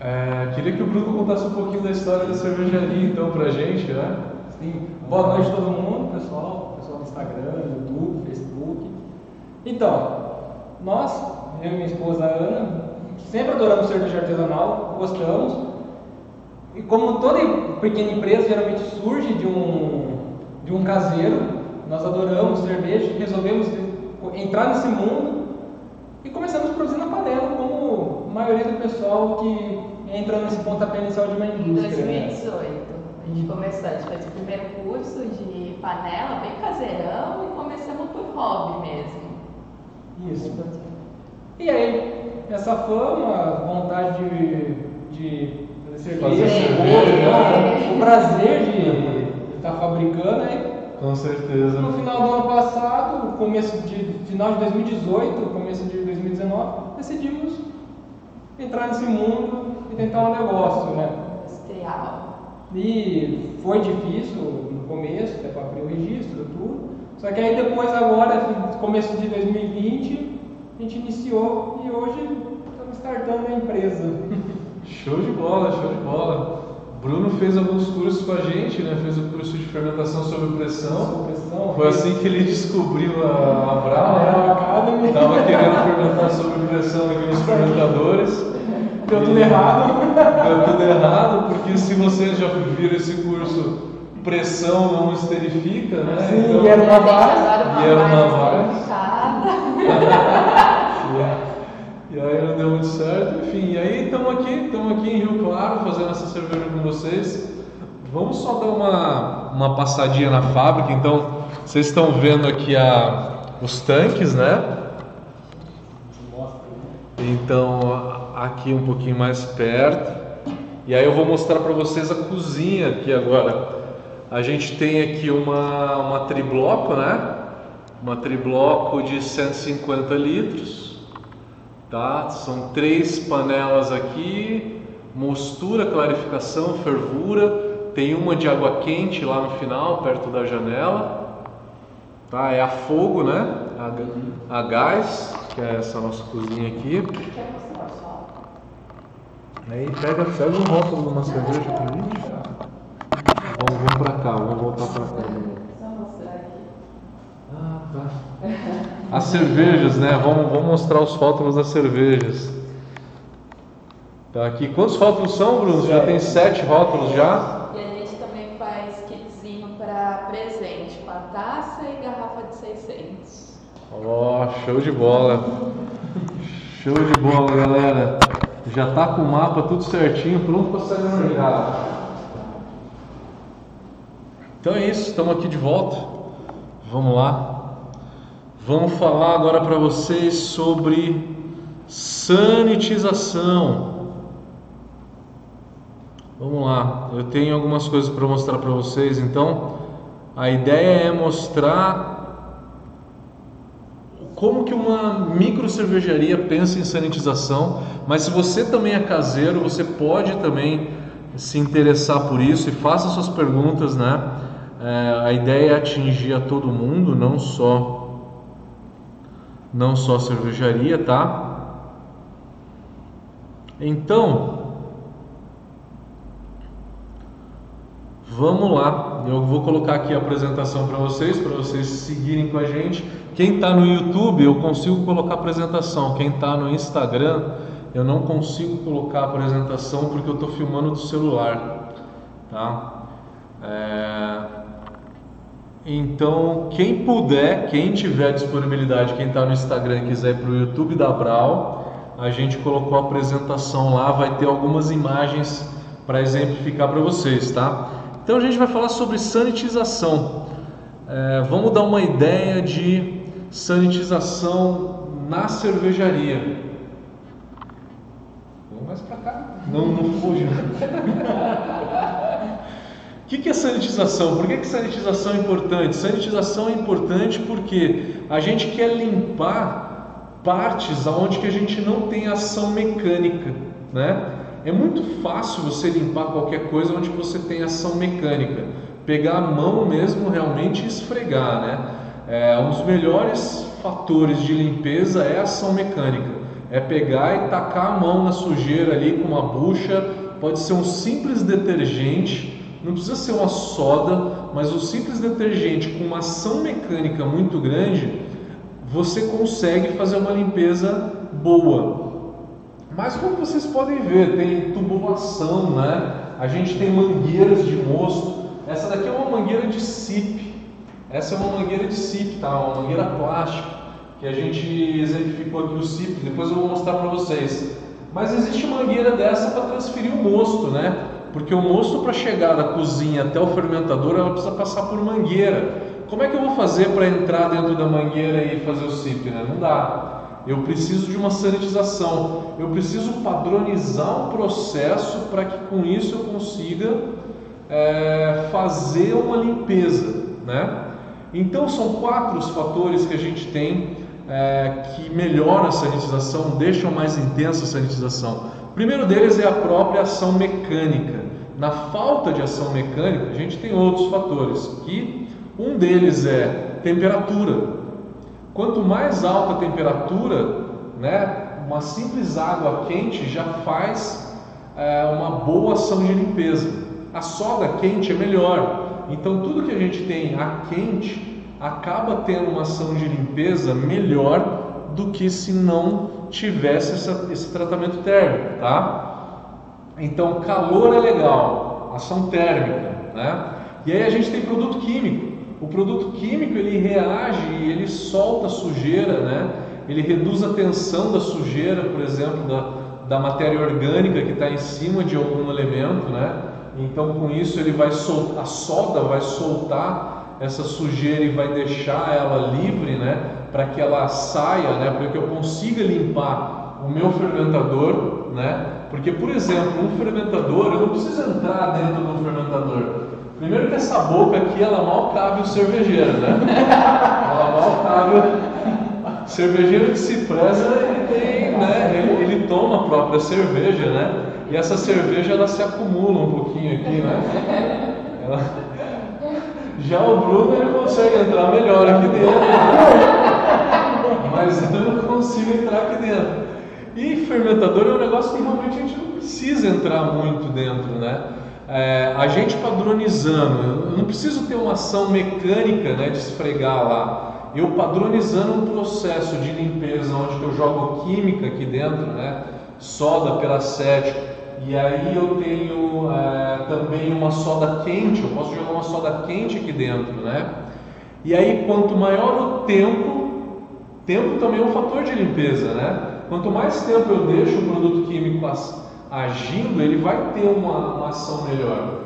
É, queria que o Bruno contasse um pouquinho da história da cervejaria, então, pra gente, né? Sim. Boa noite a todo mundo, pessoal, pessoal do Instagram, YouTube, Facebook. Então, nós, eu e minha esposa Ana, sempre adoramos cerveja artesanal, gostamos. E como toda pequena empresa geralmente surge de um, de um caseiro, nós adoramos cerveja resolvemos entrar nesse mundo e começamos a produzir na panela, como a maioria do pessoal que entra nesse pontapé inicial de uma Em indústria. né? 2018, a gente começou, a gente fez o primeiro curso de panela, bem caseirão, e começamos por hobby mesmo. Isso. E aí, essa fama, vontade de, de fazer cerveja, cerveja, né? o prazer de estar fabricando, aí Com certeza. no final do ano passado, começo de final de 2018, começo de 2019, decidimos entrar nesse mundo e tentar um negócio, né? Industrial. E foi difícil no começo, até para abrir o registro, tudo. Só que aí depois agora, começo de 2020, a gente iniciou e hoje estamos startando a empresa. Show de bola, show de bola. Bruno fez alguns cursos com a gente, né? Fez o curso de fermentação sob pressão. Pressão. Foi assim que ele descobriu a, a Brau, A né? Academy. Tava querendo fermentar sob pressão aqui nos fermentadores. Deu tudo errado. Deu tudo errado, porque se vocês já viram esse curso, pressão não esterifica, né? Sim, e era uma A gente base. adora uma E era uma. E aí não deu muito certo, enfim. E aí estamos aqui, estamos aqui em Rio Claro fazendo essa cerveja com vocês. Vamos só dar uma, uma passadinha na fábrica. Então, vocês estão vendo aqui a, os tanques, né? Então, aqui um pouquinho mais perto. E aí eu vou mostrar para vocês a cozinha aqui agora. A gente tem aqui uma, uma tribloco, né? Uma tribloco de 150 litros. Tá? São três panelas aqui, mostura, clarificação, fervura. Tem uma de água quente lá no final, perto da janela. Tá? É a fogo, né? A, a gás, que é essa nossa cozinha aqui. Aí pega, pega um rótulo de uma cerveja pra gente. Vamos, vamos pra cá, vamos voltar pra cá. Só mostrar aqui. Ah, tá. As cervejas, né? Vamos, vamos mostrar os rótulos das cervejas. Tá aqui. Quantos rótulos são, Bruno? Já tem sete rótulos já? E a gente também faz kitzinho para presente, com a taça e garrafa de 600. Ó, show de bola. Show de bola, galera. Já tá com o mapa tudo certinho, pronto para sair no mercado. Então é isso, estamos aqui de volta. Vamos lá. Vamos falar agora para vocês sobre sanitização. Vamos lá, eu tenho algumas coisas para mostrar para vocês. Então, a ideia é mostrar como que uma micro cervejaria pensa em sanitização, mas se você também é caseiro, você pode também se interessar por isso e faça suas perguntas, né? É, a ideia é atingir a todo mundo, não só não só cervejaria, tá? Então, Vamos lá, eu vou colocar aqui a apresentação para vocês, para vocês seguirem com a gente. Quem está no YouTube, eu consigo colocar a apresentação. Quem está no Instagram, eu não consigo colocar a apresentação porque eu estou filmando do celular, tá? É, Então, quem puder, quem tiver disponibilidade, quem está no Instagram e quiser ir para o YouTube da Brau, a gente colocou a apresentação lá, vai ter algumas imagens para exemplificar para vocês, tá? Então a gente vai falar sobre sanitização. É, vamos dar uma ideia de sanitização na cervejaria. Vamos mais para cá. Não, não fuja. O que, que é sanitização? Por que, que sanitização é importante? Sanitização é importante porque a gente quer limpar partes aonde que a gente não tem ação mecânica, né? É muito fácil você limpar qualquer coisa onde você tem ação mecânica. Pegar a mão mesmo realmente e esfregar, né? É, um dos melhores fatores de limpeza é ação mecânica. É pegar e tacar a mão na sujeira ali com uma bucha, pode ser um simples detergente, não precisa ser uma soda, mas o simples detergente com uma ação mecânica muito grande, você consegue fazer uma limpeza boa. Mas como vocês podem ver, tem tubulação, né? A gente tem mangueiras de mosto. Essa daqui é uma mangueira de SIP. Essa é uma mangueira de SIP, tá? Uma mangueira plástica que a gente exemplificou aqui o SIP. Depois eu vou mostrar para vocês. Mas existe mangueira dessa para transferir o mosto, né? Porque o mosto para chegar da cozinha até o fermentador, ela precisa passar por mangueira. Como é que eu vou fazer para entrar dentro da mangueira e fazer o SIP, né? Não dá. Eu preciso de uma sanitização. Eu preciso padronizar um processo para que com isso eu consiga é, fazer uma limpeza, né? Então são quatro os fatores que a gente tem é, que melhoram a sanitização, deixam mais intensa a sanitização. O primeiro deles é a própria ação mecânica. Na falta de ação mecânica, a gente tem outros fatores, que um deles é temperatura. Quanto mais alta a temperatura, né, uma simples água quente já faz é, uma boa ação de limpeza. A soda quente é melhor. Então tudo que a gente tem a quente acaba tendo uma ação de limpeza melhor do que se não tivesse essa, esse tratamento térmico, tá? Então, calor é legal, ação térmica, né? E aí a gente tem produto químico. O produto químico ele reage e ele solta sujeira, né? Ele reduz a tensão da sujeira, por exemplo, da, da matéria orgânica que está em cima de algum elemento, né? Então, com isso ele vai soltar, a soda vai soltar essa sujeira e vai deixar ela livre, né? para que ela saia, né, para que eu consiga limpar o meu fermentador, né? Porque, por exemplo, um fermentador, eu não preciso entrar dentro do fermentador. Primeiro que essa boca aqui, ela mal cabe o cervejeiro, né? Ela mal cabe. Cervejeiro que se preza, ele tem, né? Ele, ele toma a própria cerveja, né? E essa cerveja, ela se acumula um pouquinho aqui, né? Ela... Já o Bruno, ele consegue entrar melhor aqui dentro mas eu não consigo entrar aqui dentro. E fermentador é um negócio que realmente a gente não precisa entrar muito dentro, né? É, a gente padronizando, eu não preciso ter uma ação mecânica né, de esfregar lá. Eu padronizando um processo de limpeza onde eu jogo química aqui dentro, né? Soda peracético, e aí eu tenho é, também uma soda quente, eu posso jogar uma soda quente aqui dentro, né? E aí quanto maior o tempo Tempo também é um fator de limpeza, né? Quanto mais tempo eu deixo o produto químico agindo, ele vai ter uma, uma ação melhor.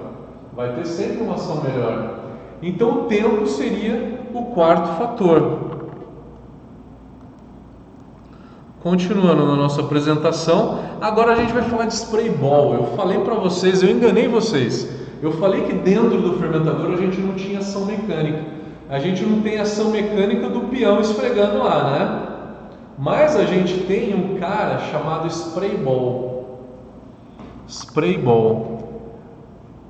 Vai ter sempre uma ação melhor. Então o tempo seria o quarto fator. Continuando na nossa apresentação, agora a gente vai falar de spray ball. Eu falei para vocês, eu enganei vocês. Eu falei que dentro do fermentador a gente não tinha ação mecânica a gente não tem ação mecânica do peão esfregando lá, né? Mas a gente tem um cara chamado spray ball. Spray ball.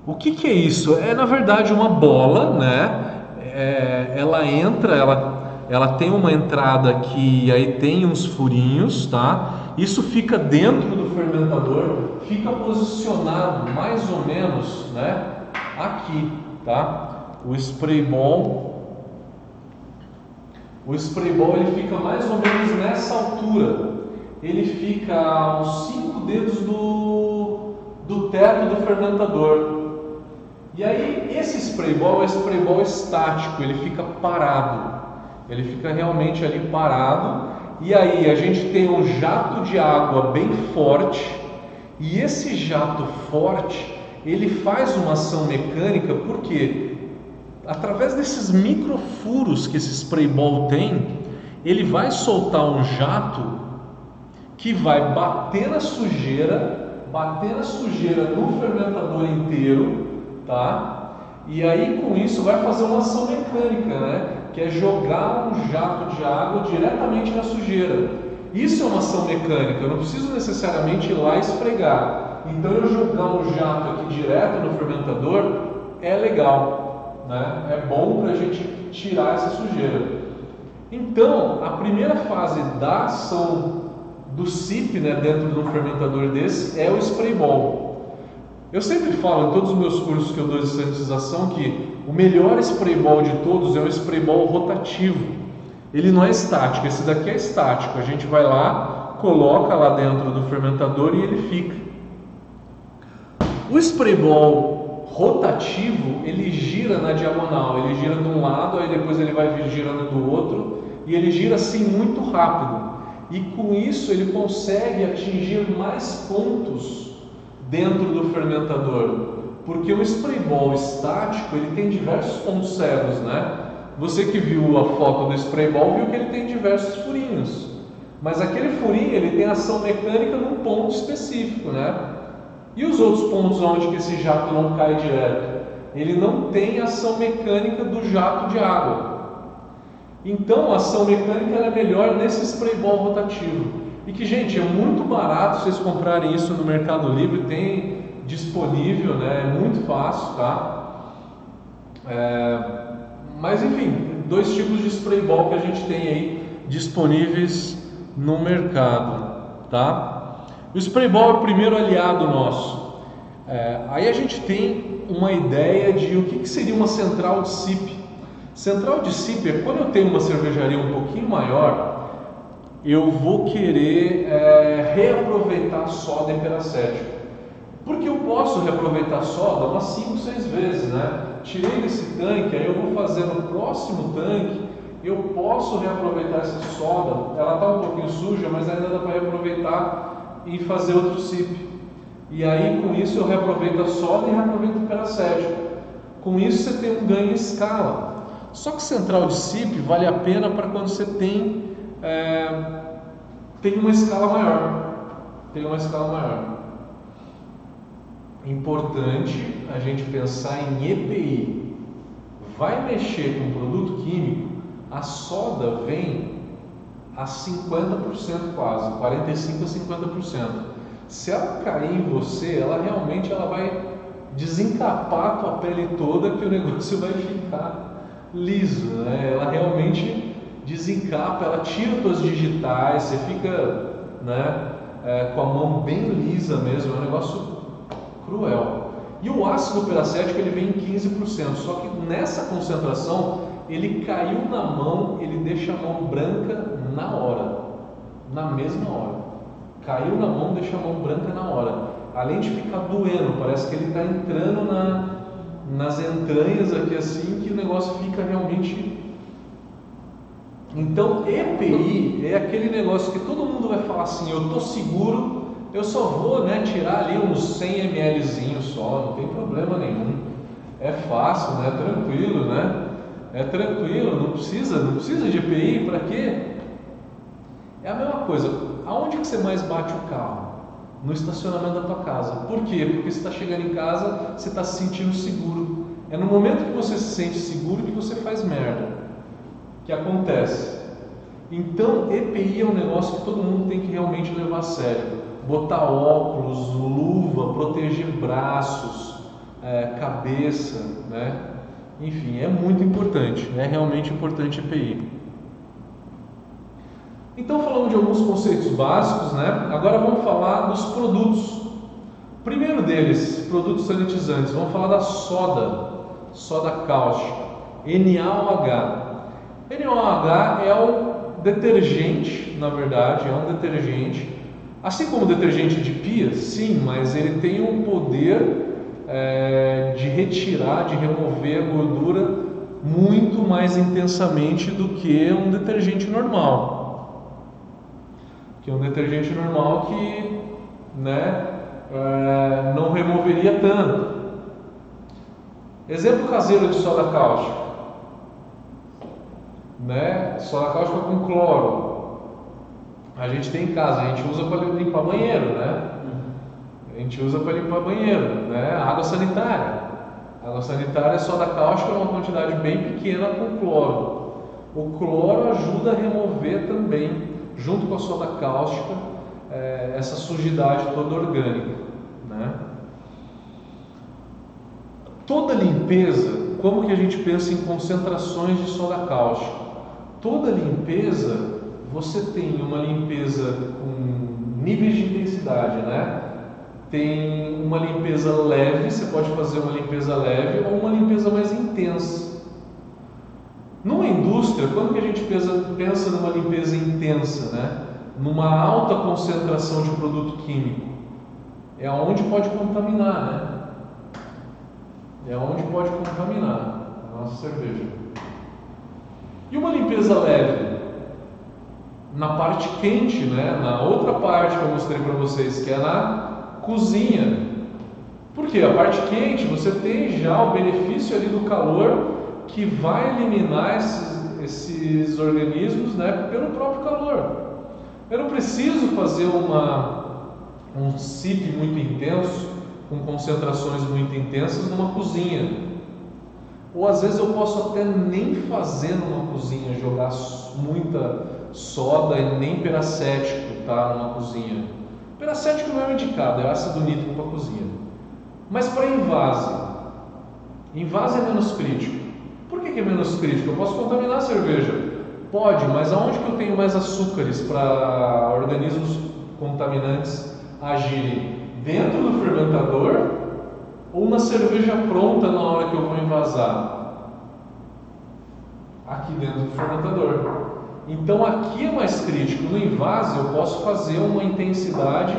O que, que é isso? É na verdade uma bola, né? É, ela entra, ela, ela tem uma entrada que aí tem uns furinhos, tá? Isso fica dentro do fermentador, fica posicionado mais ou menos, né? Aqui, tá? O spray ball o spray ball ele fica mais ou menos nessa altura. Ele fica a uns 5 dedos do, do teto do fermentador. E aí esse spray ball é spray ball estático, ele fica parado. Ele fica realmente ali parado. E aí a gente tem um jato de água bem forte. E esse jato forte, ele faz uma ação mecânica, por quê? Através desses microfuros que esse spray ball tem, ele vai soltar um jato que vai bater na sujeira, bater na sujeira no fermentador inteiro, tá? E aí com isso vai fazer uma ação mecânica, né? Que é jogar um jato de água diretamente na sujeira. Isso é uma ação mecânica, eu não preciso necessariamente ir lá esfregar. Então eu jogar um jato aqui direto no fermentador é legal né? é bom para a gente tirar essa sujeira. Então, a primeira fase da ação do SIP né, dentro de um fermentador desse é o spray ball. Eu sempre falo em todos os meus cursos que eu dou de sanitização que o melhor spray ball de todos é o spray ball rotativo. Ele não é estático, esse daqui é estático. A gente vai lá, coloca lá dentro do fermentador e ele fica. O spray ball rotativo, ele gira na diagonal, ele gira de um lado, aí depois ele vai vir girando do outro, e ele gira assim muito rápido. E com isso ele consegue atingir mais pontos dentro do fermentador, porque o spray ball estático ele tem diversos pontos cegos, né? Você que viu a foto do spray ball viu que ele tem diversos furinhos, mas aquele furinho ele tem ação mecânica num ponto específico, né? E os outros pontos onde esse jato não cai direto? Ele não tem ação mecânica do jato de água. Então a ação mecânica é melhor nesse spray ball rotativo. E que, gente, é muito barato vocês comprarem isso no Mercado Livre, tem disponível, né? É muito fácil, tá? É... Mas enfim, dois tipos de spray ball que a gente tem aí disponíveis no mercado, tá? O spray ball é o primeiro aliado nosso. É, aí a gente tem uma ideia de o que, que seria uma central de SIP. Central de SIP é quando eu tenho uma cervejaria um pouquinho maior, eu vou querer é, reaproveitar soda em peracético. Porque eu posso reaproveitar soda umas 5, 6 vezes, né? Tirei desse tanque, aí eu vou fazer no próximo tanque, eu posso reaproveitar essa soda, ela está um pouquinho suja, mas ainda dá para reaproveitar e fazer outro CIP. E aí com isso eu reaproveito a soda e reaproveito o peracético. Com isso você tem um ganho em escala. Só que central de CIP vale a pena para quando você tem, é, tem uma escala maior. Tem uma escala maior. Importante a gente pensar em EPI. Vai mexer com produto químico, a soda vem a 50% quase, 45 a 50%. Se ela cair em você, ela realmente ela vai desencapar a tua pele toda que o negócio vai ficar liso, né? Ela realmente desencapa, ela tira tuas digitais, você fica, né, é, com a mão bem lisa mesmo, é um negócio cruel. E o ácido peracético ele vem em 15%, só que nessa concentração ele caiu na mão, ele deixa a mão branca na hora, na mesma hora. Caiu na mão, deixa a mão branca na hora. Além de ficar doendo, parece que ele está entrando na, nas entranhas aqui assim, que o negócio fica realmente. Então, EPI é aquele negócio que todo mundo vai falar assim: eu estou seguro, eu só vou né, tirar ali uns 100 ml só, não tem problema nenhum. É fácil, né? Tranquilo, né? É tranquilo, não precisa, não precisa de EPI, para quê? É a mesma coisa. Aonde que você mais bate o carro? No estacionamento da tua casa. Por quê? Porque você está chegando em casa, você está se sentindo seguro. É no momento que você se sente seguro que você faz merda. Que acontece. Então, EPI é um negócio que todo mundo tem que realmente levar a sério. Botar óculos, luva, proteger braços, é, cabeça, né? Enfim, é muito importante. É realmente importante EPI. Então falamos de alguns conceitos básicos, né? Agora vamos falar dos produtos. Primeiro deles, produtos sanitizantes. Vamos falar da soda, soda cáustica, NaOH. NaOH é um detergente, na verdade, é um detergente. Assim como o detergente de pia, sim, mas ele tem o poder é, de retirar, de remover a gordura muito mais intensamente do que um detergente normal que é um detergente normal que né, é, não removeria tanto. Exemplo caseiro de soda cáustica. Né? Soda cáustica com cloro. A gente tem em casa, a gente usa para limpar banheiro, né? A gente usa para limpar banheiro, né? Água sanitária. Água sanitária é soda cáustica uma quantidade bem pequena com cloro. O cloro ajuda a remover também junto com a soda cáustica, é, essa sujidade toda orgânica. Né? Toda limpeza, como que a gente pensa em concentrações de soda cáustica? Toda limpeza, você tem uma limpeza com níveis de intensidade, né? Tem uma limpeza leve, você pode fazer uma limpeza leve ou uma limpeza mais intensa. Numa indústria, quando que a gente pensa, pensa numa limpeza intensa, né? Numa alta concentração de produto químico, é onde pode contaminar, né? É onde pode contaminar a nossa cerveja. E uma limpeza leve? Na parte quente, né? Na outra parte que eu mostrei para vocês, que é na cozinha. Porque a parte quente você tem já o benefício ali do calor que vai eliminar esses, esses organismos né, pelo próprio calor. Eu não preciso fazer uma, um SIP muito intenso, com concentrações muito intensas numa cozinha. Ou às vezes eu posso até nem fazer numa cozinha, jogar muita soda e nem peracético tá, numa cozinha. Peracético não é indicado, é ácido nítrico para cozinha. Mas para invase, invase é menos crítico. Que, que é menos crítico? Eu posso contaminar a cerveja? Pode, mas aonde que eu tenho mais açúcares para organismos contaminantes agirem? Dentro do fermentador ou na cerveja pronta na hora que eu vou envasar? Aqui dentro do fermentador. Então aqui é mais crítico. No invase eu posso fazer uma intensidade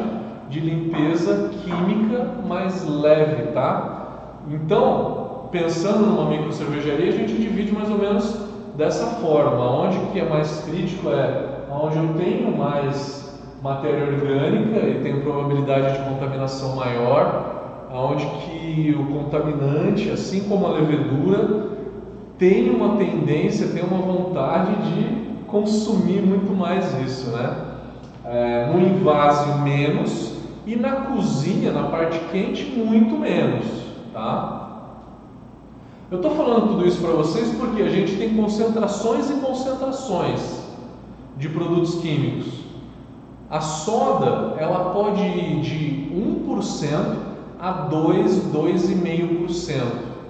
de limpeza química mais leve, tá? Então, pensando numa micro cervejaria, a gente divide mais ou menos dessa forma. Onde que é mais crítico é onde eu tenho mais matéria orgânica e tenho probabilidade de contaminação maior, aonde que o contaminante, assim como a levedura, tem uma tendência, tem uma vontade de consumir muito mais isso, né? É, no invásio menos e na cozinha, na parte quente, muito menos, tá? Eu estou falando tudo isso para vocês porque a gente tem concentrações e concentrações de produtos químicos. A soda ela pode ir de 1% a 2, 2,5%,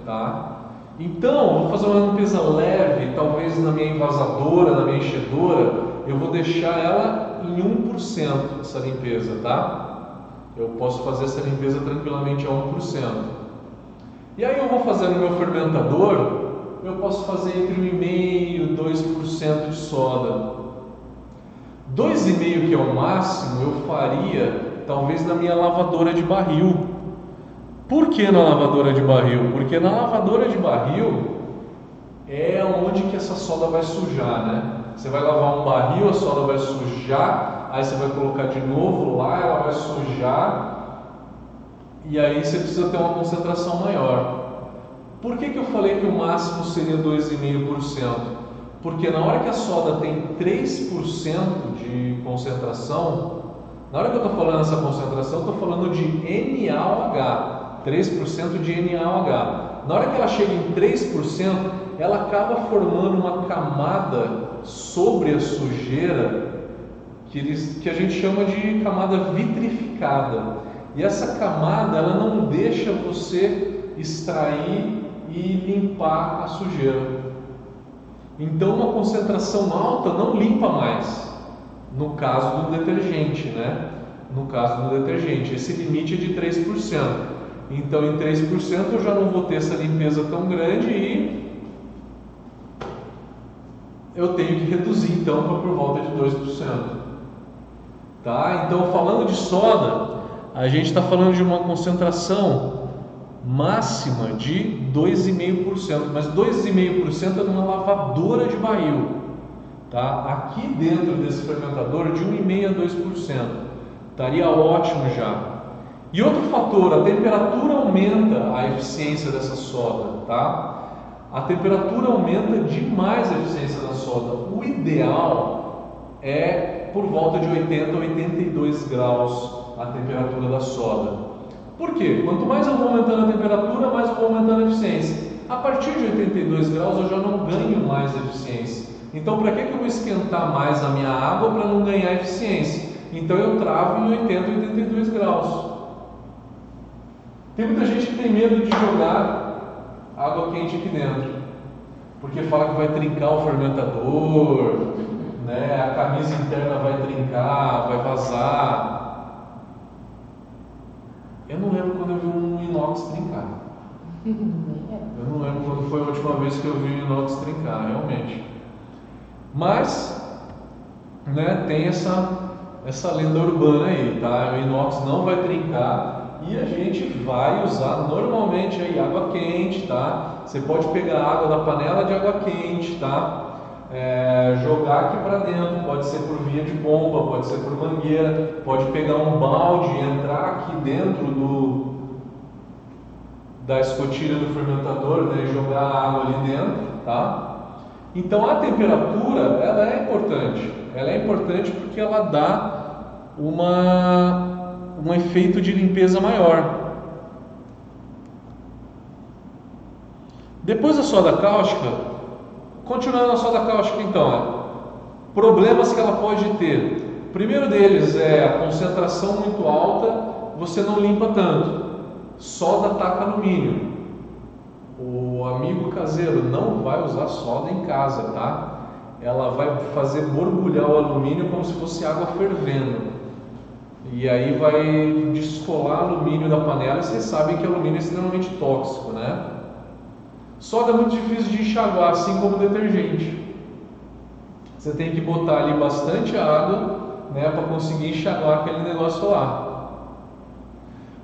tá? Então, vou fazer uma limpeza leve, talvez na minha envasadora, na minha enchedora, eu vou deixar ela em 1% essa limpeza, tá? Eu posso fazer essa limpeza tranquilamente a 1%. E aí eu vou fazer no meu fermentador, eu posso fazer entre 1,5% e 2% de soda. 2,5% que é o máximo, eu faria talvez na minha lavadora de barril. Por que na lavadora de barril? Porque na lavadora de barril é onde que essa soda vai sujar, né? Você vai lavar um barril, a soda vai sujar, aí você vai colocar de novo lá, ela vai sujar, e aí você precisa ter uma concentração maior. Por que, que eu falei que o máximo seria 2,5%? Porque na hora que a soda tem 3% de concentração, na hora que eu estou falando essa concentração, estou falando de NaOH, 3% de NaOH. Na hora que ela chega em 3%, ela acaba formando uma camada sobre a sujeira que, eles, que a gente chama de camada vitrificada. E essa camada ela não deixa você extrair e limpar a sujeira. Então uma concentração alta não limpa mais. No caso do detergente, né? No caso do detergente, esse limite é de 3%. Então em 3% eu já não vou ter essa limpeza tão grande e eu tenho que reduzir então para por volta de 2%. Tá? Então falando de soda, a gente está falando de uma concentração máxima de 2,5%, mas 2,5% é numa lavadora de barril. Tá? Aqui dentro desse fermentador, de 1,5% a 2%. Estaria ótimo já. E outro fator, a temperatura aumenta a eficiência dessa soda. Tá? A temperatura aumenta demais a eficiência da soda. O ideal é por volta de 80 a 82 graus a temperatura da soda. Por quê? Quanto mais eu vou aumentando a temperatura, mais eu vou aumentando a eficiência. A partir de 82 graus eu já não ganho mais eficiência. Então, para que, que eu vou esquentar mais a minha água para não ganhar eficiência? Então, eu travo em 80, 82 graus. Tem muita gente que tem medo de jogar água quente aqui dentro, porque fala que vai trincar o fermentador, né? a camisa interna vai trincar, vai vazar. Eu não lembro quando eu vi um inox trincar. Eu não lembro quando foi a última vez que eu vi um inox trincar, realmente. Mas, né, tem essa, essa lenda urbana aí, tá? O inox não vai trincar e a gente vai usar normalmente aí água quente, tá? Você pode pegar água da panela de água quente, tá? É, jogar aqui para dentro, pode ser por via de bomba, pode ser por mangueira, pode pegar um balde e entrar aqui dentro do da escotilha do fermentador né, e jogar a água ali dentro, tá? Então a temperatura ela é importante, ela é importante porque ela dá uma um efeito de limpeza maior. Depois da soda cáustica, Continuando na soda cáustica, então, é, problemas que ela pode ter. O primeiro deles é a concentração muito alta, você não limpa tanto. Soda taca alumínio. O amigo caseiro não vai usar soda em casa, tá? Ela vai fazer borbulhar o alumínio como se fosse água fervendo. E aí vai descolar alumínio da panela e vocês sabem que alumínio é extremamente tóxico, né? Soda é muito difícil de enxaguar, assim como detergente. Você tem que botar ali bastante água né, para conseguir enxaguar aquele negócio lá.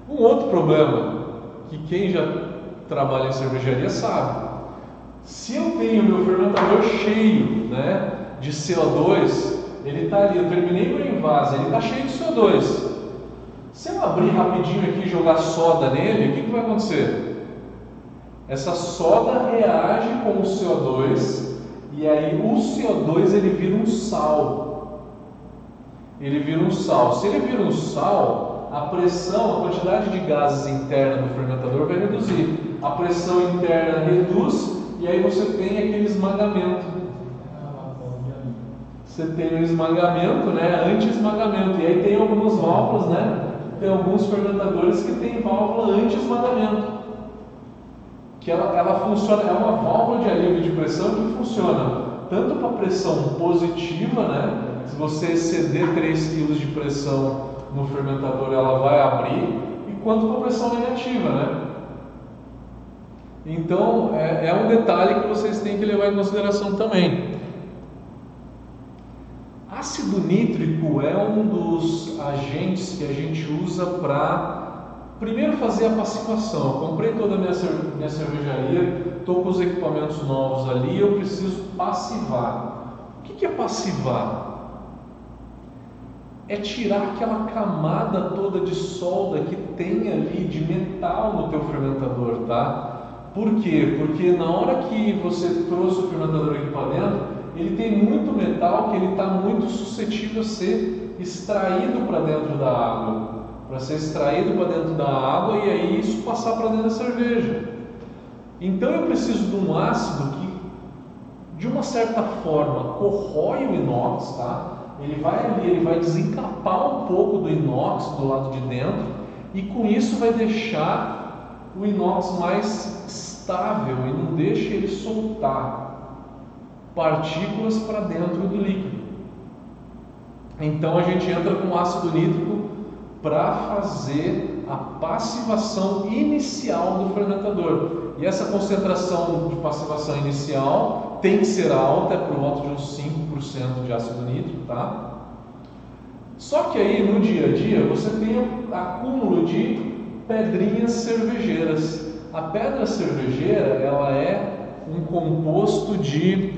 Um outro problema que quem já trabalha em cervejaria sabe. Se eu tenho meu fermentador cheio né, de CO2, ele está ali, eu terminei meu invase, ele está cheio de CO2. Se eu abrir rapidinho aqui e jogar soda nele, o que, que vai acontecer? Essa soda reage com o CO2 e aí o CO2 ele vira um sal. Ele vira um sal. Se ele vira um sal, a pressão, a quantidade de gases interna do fermentador vai reduzir. A pressão interna reduz e aí você tem aquele esmagamento. Você tem o esmagamento, né? Anti-esmagamento. E aí tem algumas válvulas, né? Tem alguns fermentadores que tem válvula anti-esmagamento que ela, ela funciona, é uma válvula de alívio de pressão que funciona tanto para pressão positiva, né? Se você exceder 3 kg de pressão no fermentador, ela vai abrir, e quanto para pressão negativa, né? Então, é, é um detalhe que vocês têm que levar em consideração também. Ácido nítrico é um dos agentes que a gente usa para Primeiro fazer a pacificação. Eu comprei toda a minha, minha cervejaria, estou com os equipamentos novos ali, eu preciso passivar. O que é passivar? É tirar aquela camada toda de solda que tem ali de metal no teu fermentador, tá? Por quê? Porque na hora que você trouxe o fermentador aqui para dentro, ele tem muito metal que ele está muito suscetível a ser extraído para dentro da água para ser extraído para dentro da água e aí isso passar para dentro da cerveja. Então eu preciso de um ácido que, de uma certa forma, corrói o inox, tá? Ele vai ali, ele vai desencapar um pouco do inox do lado de dentro e com isso vai deixar o inox mais estável e não deixa ele soltar partículas para dentro do líquido. Então a gente entra com ácido nítrico para fazer a passivação inicial do fermentador. E essa concentração de passivação inicial tem que ser alta, é por volta de uns 5% de ácido nítrico, tá? Só que aí no dia a dia você tem acúmulo de pedrinhas cervejeiras. A pedra cervejeira ela é um composto de,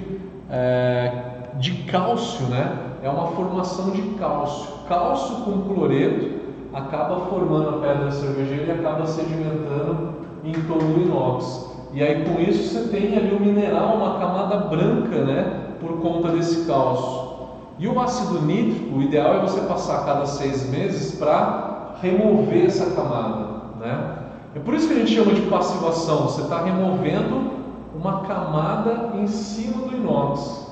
é, de cálcio, né? É uma formação de cálcio. Cálcio com cloreto acaba formando a pedra cervejeira e acaba sedimentando em do inox. E aí com isso você tem ali o mineral, uma camada branca, né, por conta desse cálcio. E o ácido nítrico, o ideal é você passar a cada seis meses para remover essa camada, né? É por isso que a gente chama de passivação. Você está removendo uma camada em cima do inox,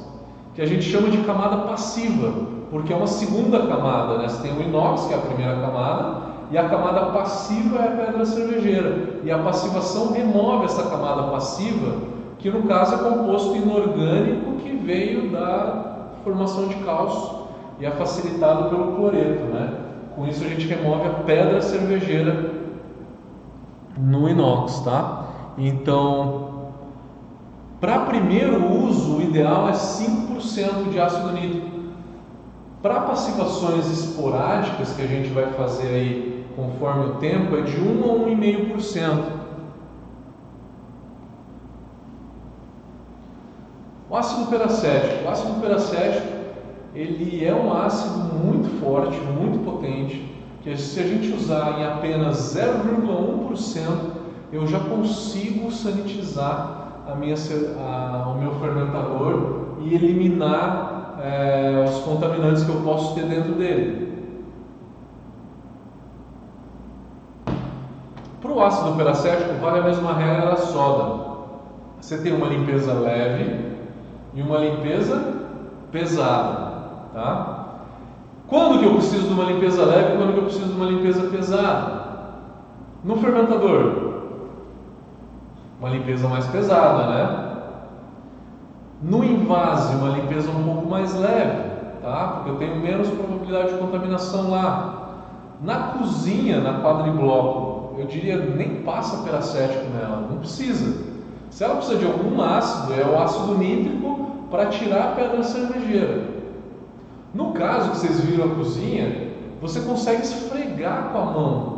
que a gente chama de camada passiva porque é uma segunda camada, né? Você tem o inox, que é a primeira camada, e a camada passiva é a pedra cervejeira. E a passivação remove essa camada passiva, que no caso é composto inorgânico que veio da formação de cálcio e é facilitado pelo cloreto, né? Com isso a gente remove a pedra cervejeira no inox, tá? Então, para primeiro uso, o ideal é 5% de ácido nítrico. Para passivações esporádicas que a gente vai fazer aí conforme o tempo, é de 1 a 1,5%. O ácido peracético. O ácido peracético ele é um ácido muito forte, muito potente, que se a gente usar em apenas 0,1%, eu já consigo sanitizar a minha, a, o meu fermentador e eliminar é, os contaminantes que eu posso ter dentro dele. Para o ácido peracético vale a mesma regra da soda. Você tem uma limpeza leve e uma limpeza pesada. Tá? Quando que eu preciso de uma limpeza leve e quando que eu preciso de uma limpeza pesada? No fermentador, uma limpeza mais pesada, né? No invase, uma limpeza um pouco mais leve, tá? Porque eu tenho menos probabilidade de contaminação lá. Na cozinha, na quadribloco, eu diria nem passa peracético nela, não precisa. Se ela precisa de algum ácido, é o ácido nítrico para tirar a pedra cervejeira. No caso que vocês viram a cozinha, você consegue esfregar com a mão.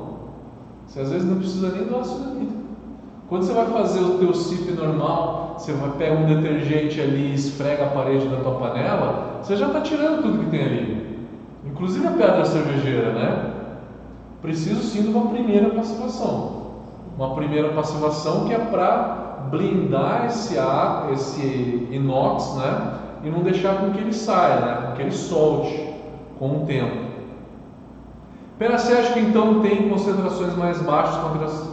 Você às vezes não precisa nem do ácido nítrico. Quando você vai fazer o teu sip normal, você vai pegar um detergente ali e esfrega a parede da tua panela, você já está tirando tudo que tem ali. Inclusive a pedra cervejeira, né? Preciso sim de uma primeira passivação. Uma primeira passivação que é para blindar esse ar, esse inox, né? e não deixar com que ele saia, né? com que ele solte com o tempo. Peracético então tem concentrações mais baixas,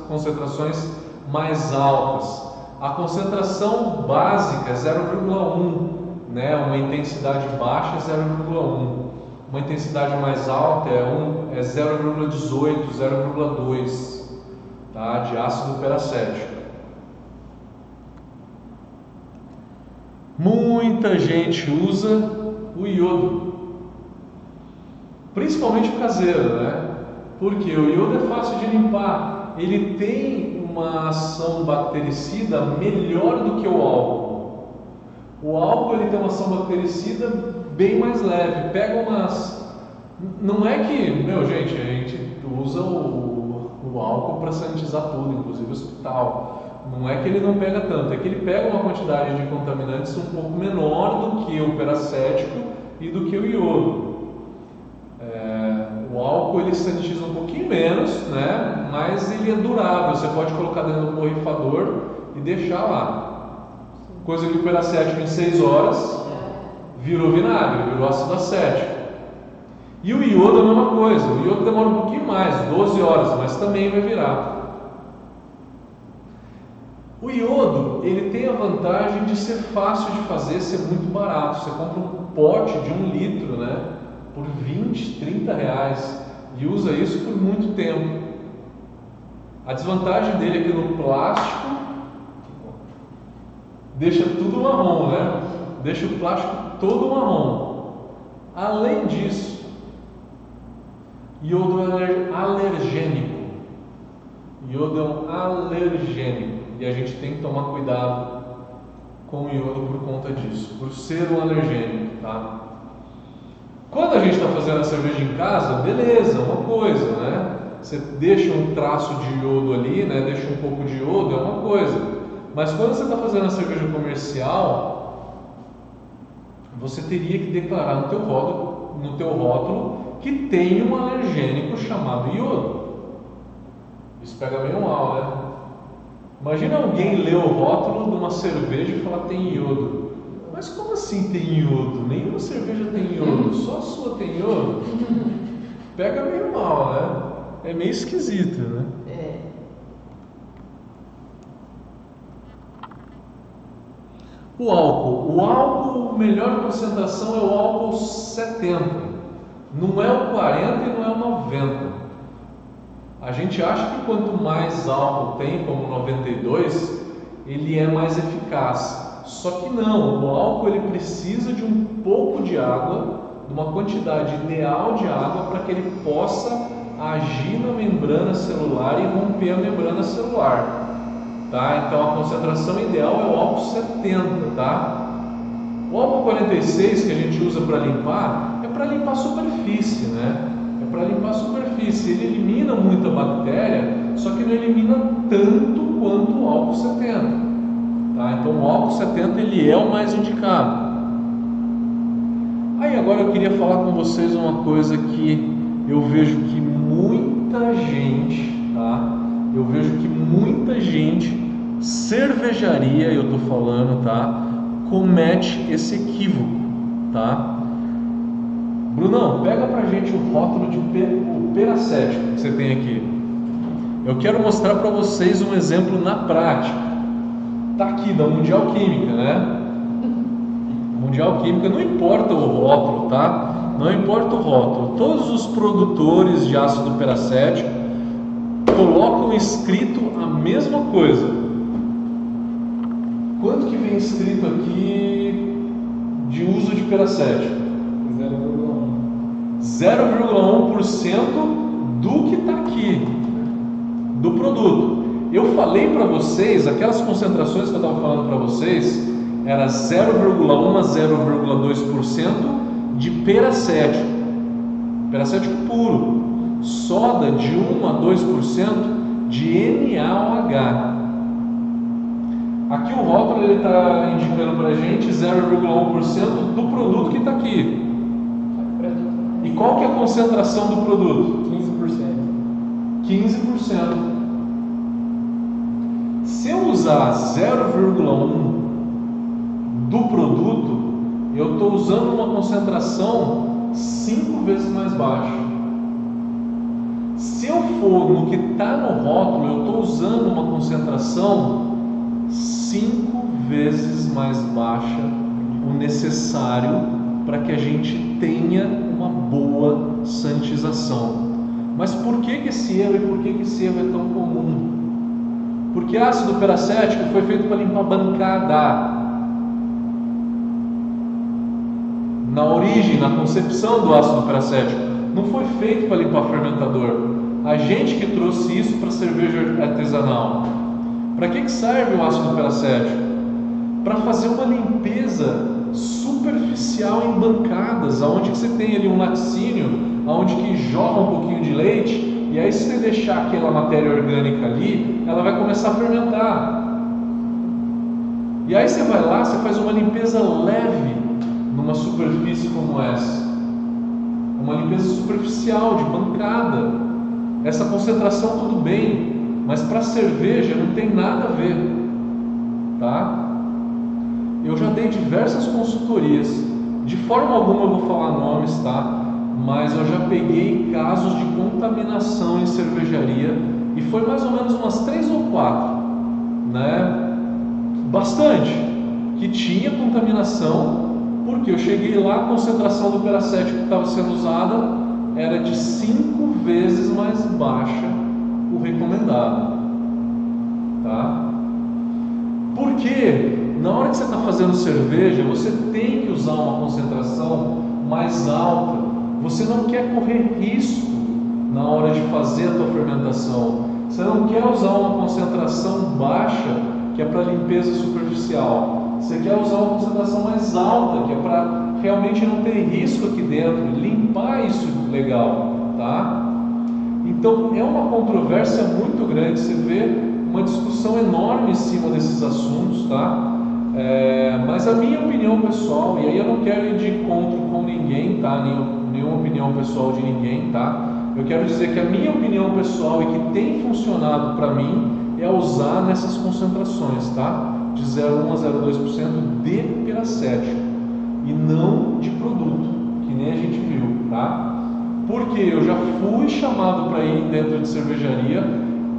concentrações mais altas. A concentração básica é 0,1, né? uma intensidade baixa é 0,1. Uma intensidade mais alta é, um, é 0,18, 0,2 tá? de ácido peracético. Muita gente usa o iodo, principalmente o caseiro, né? Porque o iodo é fácil de limpar, ele tem uma ação bactericida melhor do que o álcool. O álcool ele tem uma ação bactericida bem mais leve, pega umas. Não é que, meu gente, a gente usa o, o álcool para sanitizar tudo, inclusive o hospital. Não é que ele não pega tanto, é que ele pega uma quantidade de contaminantes um pouco menor do que o peracético e do que o iodo. O álcool ele sanitiza um pouquinho menos, né? mas ele é durável. Você pode colocar dentro do borrifador e deixar lá. Coisa que o peracético em 6 horas virou vinagre, virou ácido acético. E o iodo é a mesma coisa. O iodo demora um pouquinho mais, 12 horas, mas também vai virar. O iodo, ele tem a vantagem de ser fácil de fazer, ser muito barato. Você compra um pote de um litro, né, por 20, 30 reais e usa isso por muito tempo. A desvantagem dele é que no plástico deixa tudo marrom, né? Deixa o plástico todo marrom. Além disso, iodo alergênico. Iodo é um alergênico e a gente tem que tomar cuidado com o iodo por conta disso, por ser um alergênico, tá? Quando a gente está fazendo a cerveja em casa, beleza, uma coisa, né? Você deixa um traço de iodo ali, né? Deixa um pouco de iodo, é uma coisa. Mas quando você está fazendo a cerveja comercial, você teria que declarar no teu rótulo, no teu rótulo que tem um alergênico chamado iodo. Isso pega meio mal, né? Imagina alguém ler o rótulo de uma cerveja e falar tem iodo. Mas como assim tem iodo? Nenhuma cerveja tem iodo, só a sua tem iodo. Pega meio mal, né? É meio esquisito, né? É. O álcool. O álcool, melhor concentração é o álcool 70. Não é o 40 e não é o 90. A gente acha que quanto mais álcool tem, como 92, ele é mais eficaz. Só que não, o álcool ele precisa de um pouco de água, de uma quantidade ideal de água para que ele possa agir na membrana celular e romper a membrana celular. Tá? Então a concentração ideal é o álcool 70, tá? O álcool 46 que a gente usa para limpar é para limpar a superfície, né? É para limpar a superfície. Ele elimina muita bactéria, só que não elimina tanto quanto o álcool 70. Tá? Então o álcool 70 ele é o mais indicado. Aí agora eu queria falar com vocês uma coisa que eu vejo que muita gente, tá? Eu vejo que muita gente, cervejaria, eu tô falando, tá? Comete esse equívoco, tá? Brunão, pega pra gente o rótulo de o peracético que você tem aqui. Eu quero mostrar para vocês um exemplo na prática. Tá aqui da Mundial Química, né? Mundial Química, não importa o rótulo, tá? Não importa o rótulo. Todos os produtores de ácido peracético colocam escrito a mesma coisa. Quanto que vem escrito aqui de uso de peracético? 0,1% do que está aqui, do produto. Eu falei para vocês, aquelas concentrações que eu estava falando para vocês, era 0,1 a 0,2% de peracético, peracético puro, soda de 1 a 2% de NaOH. Aqui o rótulo está indicando para a gente 0,1% do produto que está aqui. E qual que é a concentração do produto? 15%. 15%. Se eu usar 0,1 do produto, eu estou usando uma concentração cinco vezes mais baixa. Se eu for no que está no rótulo, eu estou usando uma concentração cinco vezes mais baixa, o necessário para que a gente tenha uma boa santização. Mas por que, que esse erro e por que, que esse erro é tão comum? Porque ácido peracético foi feito para limpar bancada. Na origem, na concepção do ácido peracético, não foi feito para limpar fermentador. A gente que trouxe isso para cerveja artesanal. Para que, que serve o ácido peracético? Para fazer uma limpeza superficial em bancadas, aonde que você tem ali um laticínio, aonde que joga um pouquinho de leite, e aí se você deixar aquela matéria orgânica ali, ela vai começar a fermentar. E aí você vai lá, você faz uma limpeza leve numa superfície como essa. Uma limpeza superficial, de bancada. Essa concentração tudo bem, mas para cerveja não tem nada a ver. Tá? Eu já dei diversas consultorias. De forma alguma eu vou falar nomes, tá? Mas eu já peguei casos de contaminação em cervejaria e foi mais ou menos umas três ou quatro, né? Bastante que tinha contaminação, porque eu cheguei lá, a concentração do peracético que estava sendo usada era de cinco vezes mais baixa o recomendado, tá? Porque na hora que você está fazendo cerveja, você tem que usar uma concentração mais alta. Você não quer correr risco na hora de fazer a tua fermentação. Você não quer usar uma concentração baixa, que é para limpeza superficial. Você quer usar uma concentração mais alta, que é para realmente não ter risco aqui dentro, limpar isso legal, tá? Então é uma controvérsia muito grande. Você vê uma discussão enorme em cima desses assuntos, tá? É, mas a minha opinião pessoal, e aí eu não quero ir de encontro com ninguém, tá? Nenhum, nenhuma opinião pessoal de ninguém, tá? Eu quero dizer que a minha opinião pessoal e que tem funcionado para mim é usar nessas concentrações, tá? De 0,1 a 0,2% de peracético e não de produto, que nem a gente viu, tá? Porque eu já fui chamado para ir dentro de cervejaria,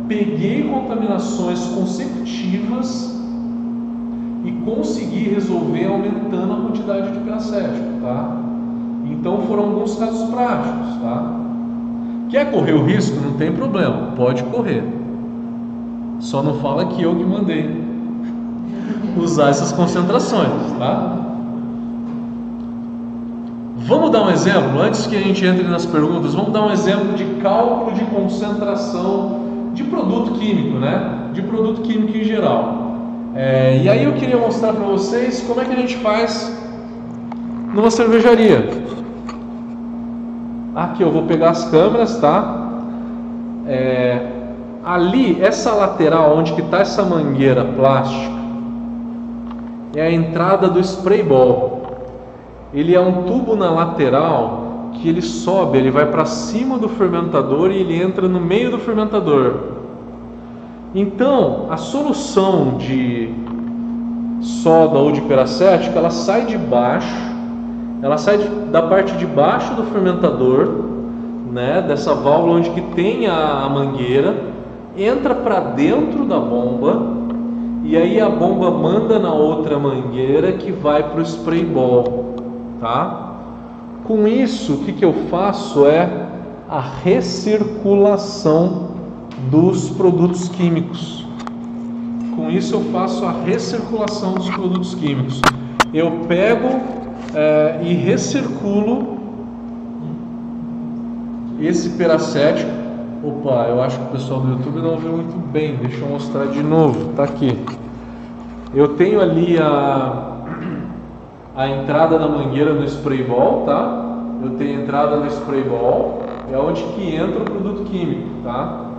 peguei contaminações consecutivas e consegui resolver aumentando a quantidade de peracético, tá? Então foram alguns casos práticos, tá? Quer correr o risco? Não tem problema, pode correr. Só não fala que eu que mandei usar essas concentrações, tá? Vamos dar um exemplo, antes que a gente entre nas perguntas, vamos dar um exemplo de cálculo de concentração de produto químico, né? De produto químico em geral. É, e aí eu queria mostrar para vocês como é que a gente faz numa cervejaria. Aqui eu vou pegar as câmeras, tá? É, ali, essa lateral onde que está essa mangueira plástica, é a entrada do spray ball. Ele é um tubo na lateral que ele sobe, ele vai para cima do fermentador e ele entra no meio do fermentador. Então, a solução de soda ou de peracética, ela sai de baixo, ela sai da parte de baixo do fermentador, né, dessa válvula onde que tem a, a mangueira, entra para dentro da bomba e aí a bomba manda na outra mangueira que vai para o spray ball, tá? Com isso, o que, que eu faço é a recirculação dos produtos químicos. Com isso, eu faço a recirculação dos produtos químicos. Eu pego é, e recirculo esse peracético Opa, eu acho que o pessoal do YouTube não viu muito bem. Deixa eu mostrar de novo. Tá aqui. Eu tenho ali a, a entrada da mangueira no spray ball, tá? Eu tenho entrada no spray ball, é onde que entra o produto químico, tá?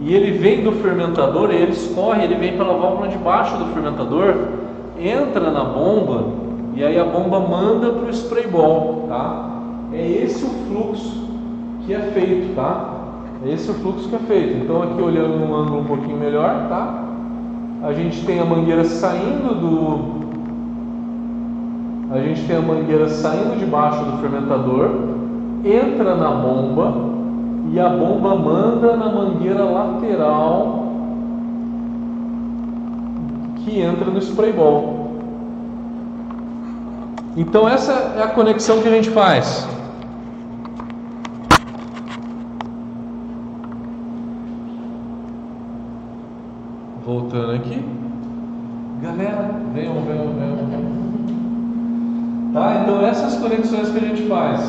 E ele vem do fermentador, ele escorre, ele vem pela válvula de baixo do fermentador, entra na bomba e aí a bomba manda para o spray ball, tá? É esse o fluxo que é feito, tá? Esse é o fluxo que é feito. Então aqui olhando num ângulo um pouquinho melhor, tá? A gente tem a mangueira saindo do a gente tem a mangueira saindo de baixo do fermentador, entra na bomba e a bomba manda na mangueira lateral que entra no spray ball. Então essa é a conexão que a gente faz. Voltando aqui. Galera, venham, venham, venham. Tá? Então essas conexões que a gente faz.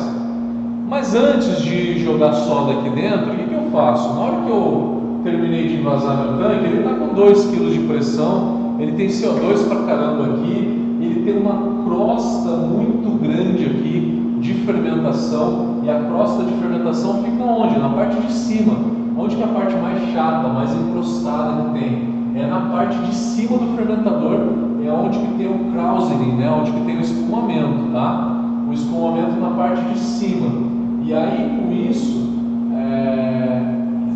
Mas antes de jogar soda aqui dentro, o que, que eu faço? Na hora que eu terminei de envasar meu tanque, ele está com 2 kg de pressão, ele tem CO2 pra caramba aqui, ele tem uma crosta muito grande aqui de fermentação, e a crosta de fermentação fica onde? Na parte de cima, onde que é a parte mais chata, mais encrustada que tem é na parte de cima do fermentador, é onde que tem o krausening, né? onde que tem o espumamento, tá? O espumamento na parte de cima. E aí, com isso,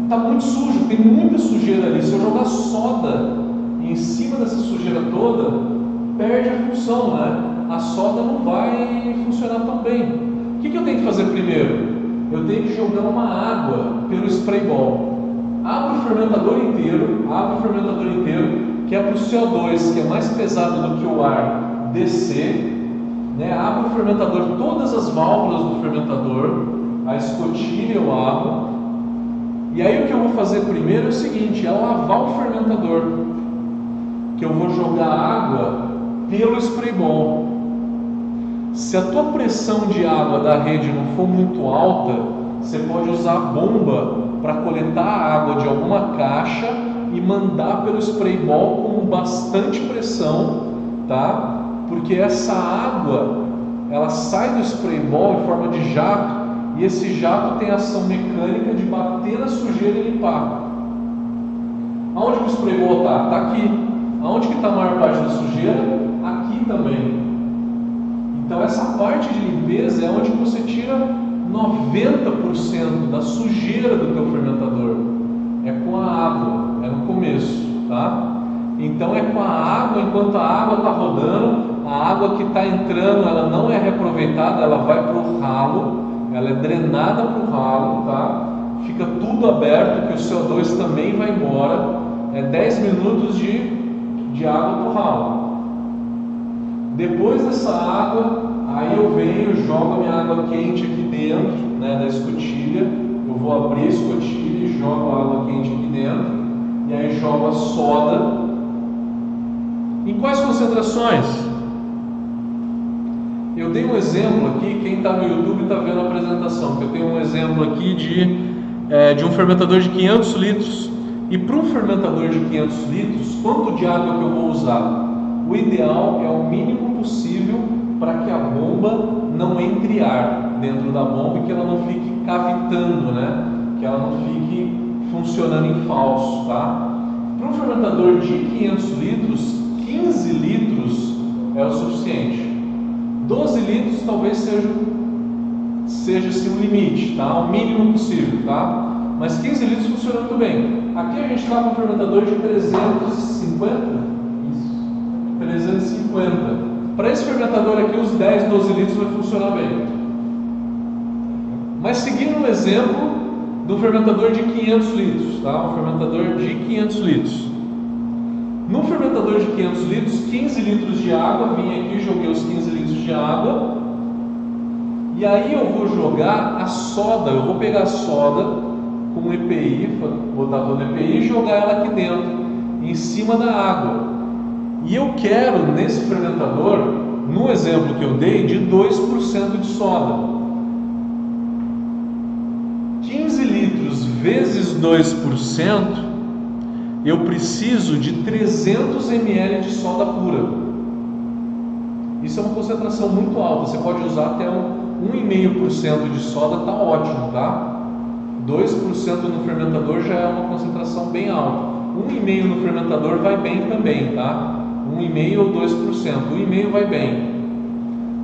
está é... muito sujo, tem muita sujeira ali. Se eu jogar soda em cima dessa sujeira toda, perde a função, né? A soda não vai funcionar tão bem. O que, que eu tenho que fazer primeiro? Eu tenho que jogar uma água pelo spray ball abre o fermentador inteiro, abre o fermentador inteiro, que é para o CO2, que é mais pesado do que o ar, descer, né? abre o fermentador, todas as válvulas do fermentador, a escotilha eu abro, e aí o que eu vou fazer primeiro é o seguinte, é lavar o fermentador, que eu vou jogar água pelo ball. Se a tua pressão de água da rede não for muito alta, você pode usar a bomba para coletar a água de alguma caixa e mandar pelo spray ball com bastante pressão, tá? Porque essa água ela sai do spray ball em forma de jato e esse jato tem ação mecânica de bater na sujeira e limpar. Aonde o spray ball está? Está aqui. Aonde que está a maior parte da sujeira? Aqui também. Então essa parte de limpeza é onde você tira 90% da sujeira do teu fermentador é com a água, é no começo, tá? Então é com a água, enquanto a água está rodando, a água que está entrando, ela não é reaproveitada, ela vai para o ralo, ela é drenada para o ralo, tá? Fica tudo aberto, que o CO2 também vai embora. É 10 minutos de, de água para o ralo. Depois dessa água, Aí eu venho, jogo a minha água quente aqui dentro né, da escotilha. Eu vou abrir a escotilha e jogo a água quente aqui dentro. E aí jogo a soda. Em quais concentrações? Eu dei um exemplo aqui, quem está no YouTube está vendo a apresentação, eu tenho um exemplo aqui de, é, de um fermentador de 500 litros. E para um fermentador de 500 litros, quanto de água que eu vou usar? O ideal é o mínimo possível para que a bomba não entre ar dentro da bomba e que ela não fique cavitando, né? Que ela não fique funcionando em falso, tá? Para um fermentador de 500 litros, 15 litros é o suficiente. 12 litros talvez seja, seja assim, um limite, tá? o mínimo possível, tá? Mas 15 litros funciona muito bem. Aqui a gente está com um fermentador de 350? Isso. 350. Para esse fermentador aqui, os 10, 12 litros vai funcionar bem. Mas seguindo o exemplo do fermentador de 500 litros, tá? Um fermentador de 500 litros. No fermentador de 500 litros, 15 litros de água, vim aqui, joguei os 15 litros de água. E aí eu vou jogar a soda, eu vou pegar a soda com um EPI, botar todo EPI e jogar ela aqui dentro, em cima da água. E eu quero nesse fermentador, no exemplo que eu dei, de 2% de soda. 15 litros vezes 2% eu preciso de 300 ml de soda pura. Isso é uma concentração muito alta. Você pode usar até um 1,5% de soda, está ótimo, tá? 2% no fermentador já é uma concentração bem alta. 1,5% no fermentador vai bem também, tá? 1,5% ou 2%. 1,5% vai bem.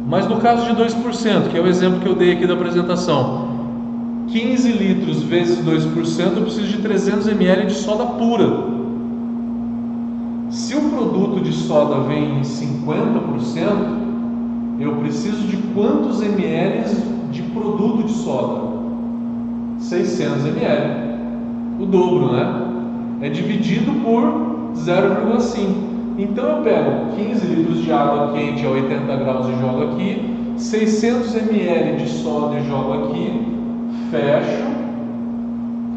Mas no caso de 2%, que é o exemplo que eu dei aqui da apresentação, 15 litros vezes 2%, eu preciso de 300 ml de soda pura. Se o produto de soda vem em 50%, eu preciso de quantos ml de produto de soda? 600 ml. O dobro, né? É dividido por 0,5. Então eu pego 15 litros de água quente a 80 graus e jogo aqui, 600 ml de soda e jogo aqui, fecho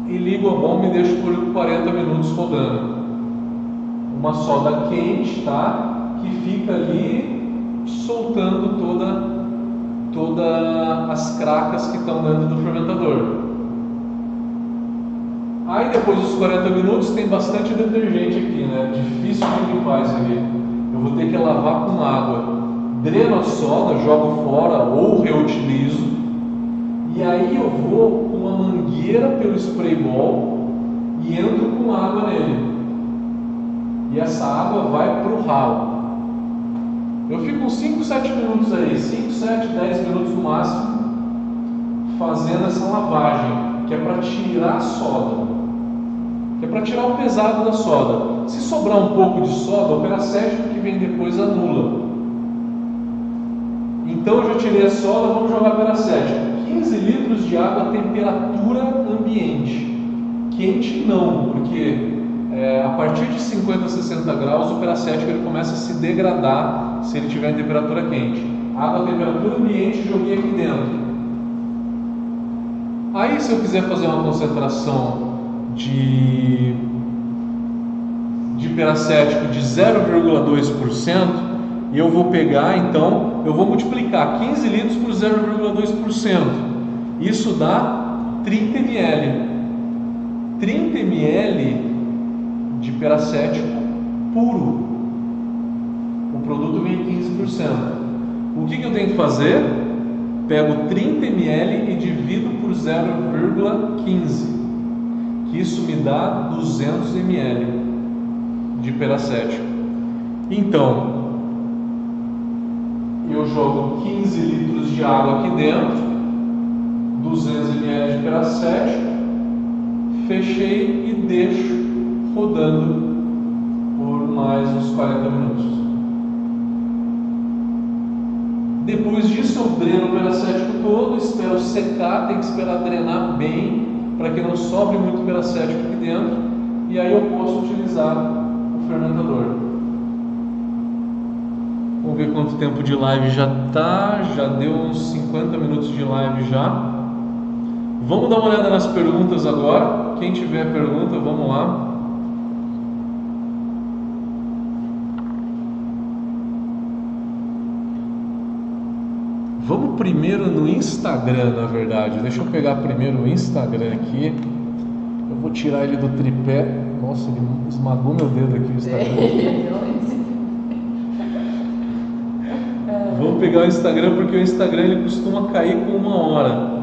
e ligo a bomba e deixo por 40 minutos rodando. Uma soda quente, tá? Que fica ali soltando toda toda as cracas que estão dentro do fermentador. Aí depois dos 40 minutos tem bastante detergente aqui, né? Difícil de limpar isso aqui. Eu vou ter que lavar com água. Dreno a soda, jogo fora ou reutilizo e aí eu vou com uma mangueira pelo spray ball e entro com água nele. E essa água vai para o ralo. Eu fico uns 5, 7 minutos aí, 5, 7, 10 minutos no máximo, fazendo essa lavagem, que é para tirar a soda, é para tirar o pesado da soda. Se sobrar um pouco de soda, o peracético que vem depois anula. Então eu já tirei a soda, vamos jogar peracético. 15 litros de água temperatura ambiente. Quente não, porque é, a partir de 50 a 60 graus o peracético ele começa a se degradar se ele tiver em temperatura quente. Água temperatura ambiente joguei aqui dentro. Aí se eu quiser fazer uma concentração de, de peracético de 0,2%, e eu vou pegar então, eu vou multiplicar 15 litros por 0,2%. Isso dá 30 ml. 30 ml de peracético puro. O produto vem em 15%. O que, que eu tenho que fazer? Pego 30 ml e divido por 0,15, que isso me dá 200 ml de peracético. Então, eu jogo 15 litros de água aqui dentro, 200 ml de peracético, fechei e deixo rodando por mais uns 40 minutos. Depois disso eu dreno o peracético todo, espero secar, tem que esperar drenar bem para que não sobre muito peracético aqui dentro e aí eu posso utilizar o fermentador. Vamos ver quanto tempo de live já tá. Já deu uns 50 minutos de live já. Vamos dar uma olhada nas perguntas agora. Quem tiver pergunta, vamos lá. Vamos primeiro no Instagram, na verdade. Deixa eu pegar primeiro o Instagram aqui. Eu vou tirar ele do tripé. Nossa, ele esmagou meu dedo aqui o Instagram. Vamos pegar o Instagram porque o Instagram ele costuma cair com uma hora.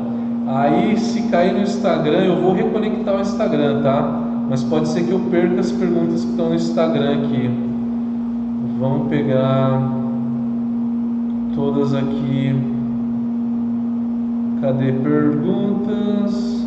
Aí se cair no Instagram eu vou reconectar o Instagram, tá? Mas pode ser que eu perca as perguntas que estão no Instagram aqui. Vamos pegar todas aqui. Cadê perguntas?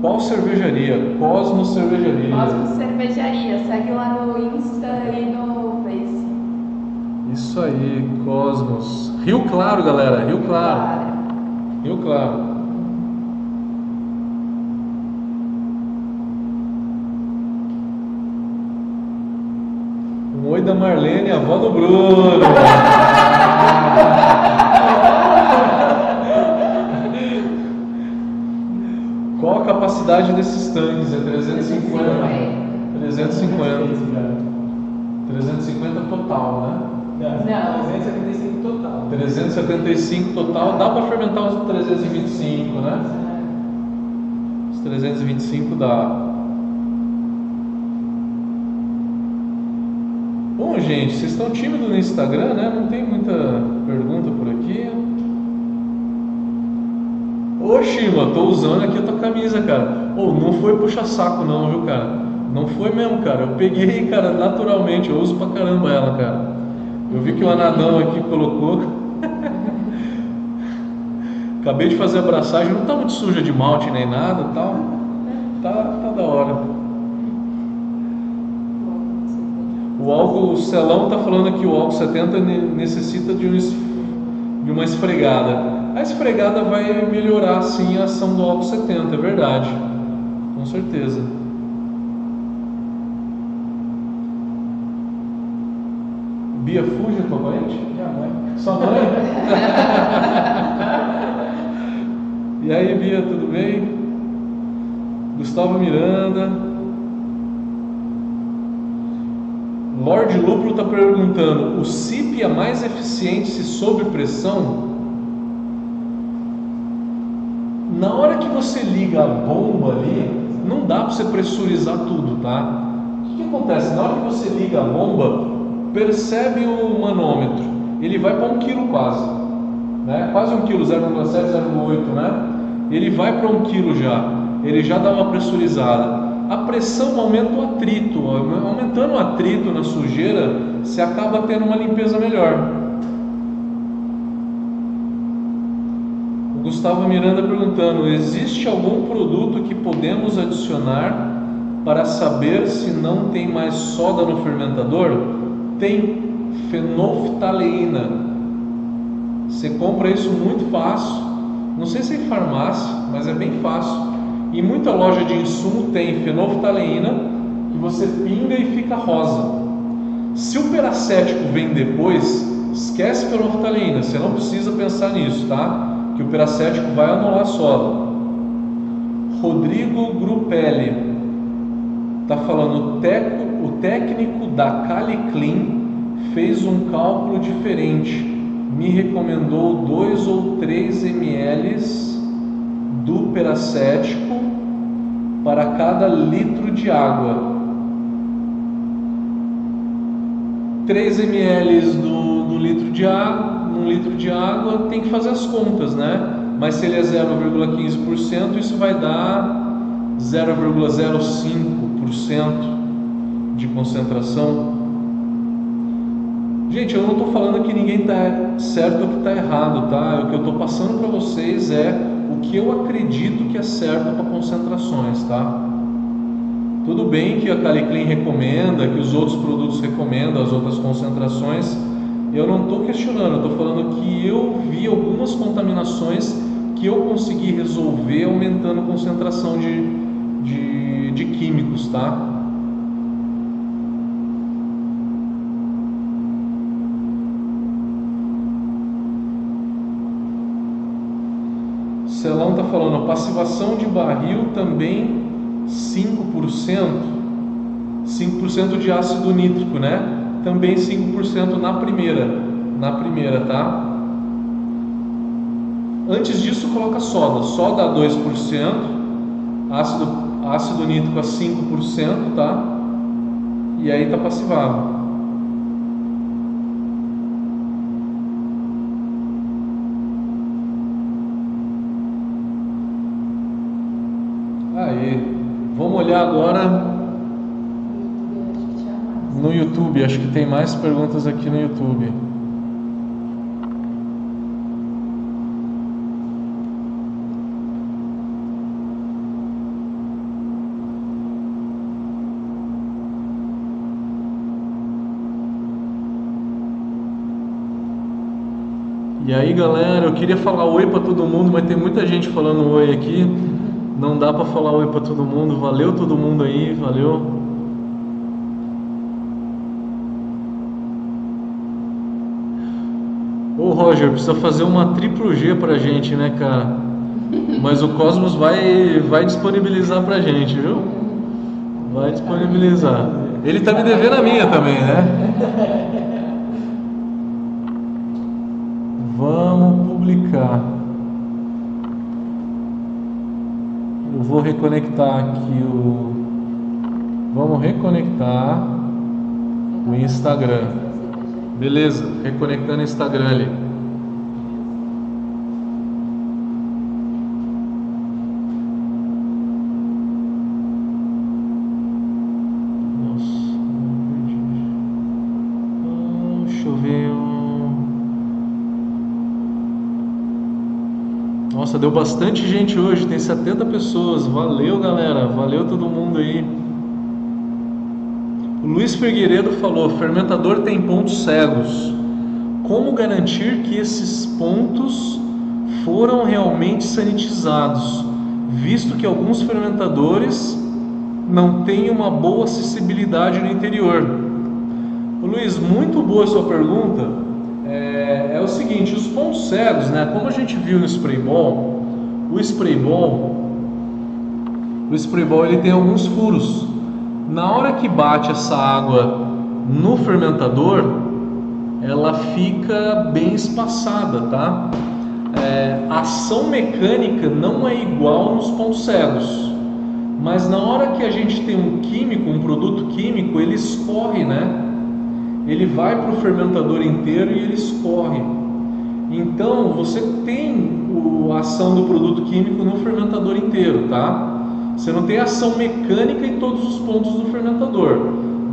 Qual cervejaria? Cosmos Cervejaria. Cosmos Cervejaria, segue lá no Insta e no Face. Isso aí, Cosmos. Rio Claro, galera. Rio Claro. Rio Claro. Um oi da Marlene, avó do Bruno. Qual a capacidade desses tanques? É 350. 350. 350 total, né? Não, 375 total. 375 total, dá para fermentar uns 325, né? Os 325 dá. Bom, gente, vocês estão tímidos no Instagram, né? Não tem muita pergunta por aqui. Ô Shima, tô usando aqui a tua camisa, cara. Ô, não foi puxa-saco não, viu, cara? Não foi mesmo, cara. Eu peguei, cara, naturalmente. Eu uso pra caramba ela, cara. Eu vi que o Anadão aqui colocou. Acabei de fazer a abraçagem, não tá muito suja de malte nem nada tal. Tá, tá da hora. O álcool, o Celão tá falando aqui, o álcool 70 ne- necessita de, um de uma esfregada. A esfregada vai melhorar sim a ação do álcool 70, é verdade. Com certeza. Bia Fuja, tua parente? Minha mãe. Sua mãe? e aí, Bia, tudo bem? Gustavo Miranda. Lorde Lúpulo está perguntando: o CIP é mais eficiente se sob pressão? Na hora que você liga a bomba ali, não dá para você pressurizar tudo, tá? O que, acontece? Na hora que você liga a bomba, percebe o manômetro, ele vai para um quilo quase, né? Quase um quilo, 0,7, 0,8, né? Ele vai para um quilo já, ele já dá uma pressurizada. A pressão aumenta o atrito, aumentando o atrito na sujeira, você acaba tendo uma limpeza melhor. Gustavo Miranda perguntando: existe algum produto que podemos adicionar para saber se não tem mais soda no fermentador? Tem fenolftaleína. Você compra isso muito fácil. Não sei se é em farmácia, mas é bem fácil. Em muita loja de insumo tem fenolftaleína que você pinga e fica rosa. Se o peracético vem depois, esquece fenolftaleína. Você não precisa pensar nisso, tá? Que o peracético vai anular soda. Rodrigo Grupelli está falando o, teco, o técnico da Caliclean fez um cálculo diferente. Me recomendou 2 ou 3 ml do peracético para cada litro de água. 3 ml do, do litro de água, um litro de água, tem que fazer as contas, né? Mas se ele é 0,15%, isso vai dar 0,05% de concentração. Gente, eu não estou falando que ninguém está certo ou que está errado, tá? O que eu estou passando para vocês é o que eu acredito que é certo para concentrações, tá? Tudo bem que a Caliclean recomenda, que os outros produtos recomendam, as outras concentrações. Eu não estou questionando, eu estou falando que eu vi algumas contaminações que eu consegui resolver aumentando a concentração de, de, de químicos, tá? Celão está falando, passivação de barril também 5%, 5% de ácido nítrico, né? Também 5% na primeira, na primeira, tá? Antes disso coloca soda, soda a 2%, ácido, ácido nítrico a 5%, tá? E aí tá passivado. Vamos olhar agora no YouTube. Acho que tem mais perguntas aqui no YouTube. E aí galera, eu queria falar oi para todo mundo, mas tem muita gente falando oi aqui. Não dá para falar oi para todo mundo. Valeu todo mundo aí, valeu. Ô Roger, precisa fazer uma triplo G pra gente, né, cara? Mas o Cosmos vai vai disponibilizar pra gente, viu? Vai disponibilizar. Ele tá me devendo a minha também, né? Vamos publicar. Eu vou reconectar aqui o. Vamos reconectar o Instagram. Beleza, reconectando o Instagram ali. Deu bastante gente hoje, tem 70 pessoas. Valeu, galera. Valeu todo mundo aí. O Luiz Figueiredo falou: fermentador tem pontos cegos. Como garantir que esses pontos foram realmente sanitizados, visto que alguns fermentadores não têm uma boa acessibilidade no interior? Luiz, muito boa sua pergunta é o seguinte, os pontos cegos, né? Como a gente viu no spray ball, o spray ball, o spray ball ele tem alguns furos. Na hora que bate essa água no fermentador, ela fica bem espaçada, tá? É, a ação mecânica não é igual nos pontos cegos, mas na hora que a gente tem um químico, um produto químico, ele escorre, né? ele vai para o fermentador inteiro e ele escorre. Então você tem a ação do produto químico no fermentador inteiro, tá? Você não tem ação mecânica em todos os pontos do fermentador.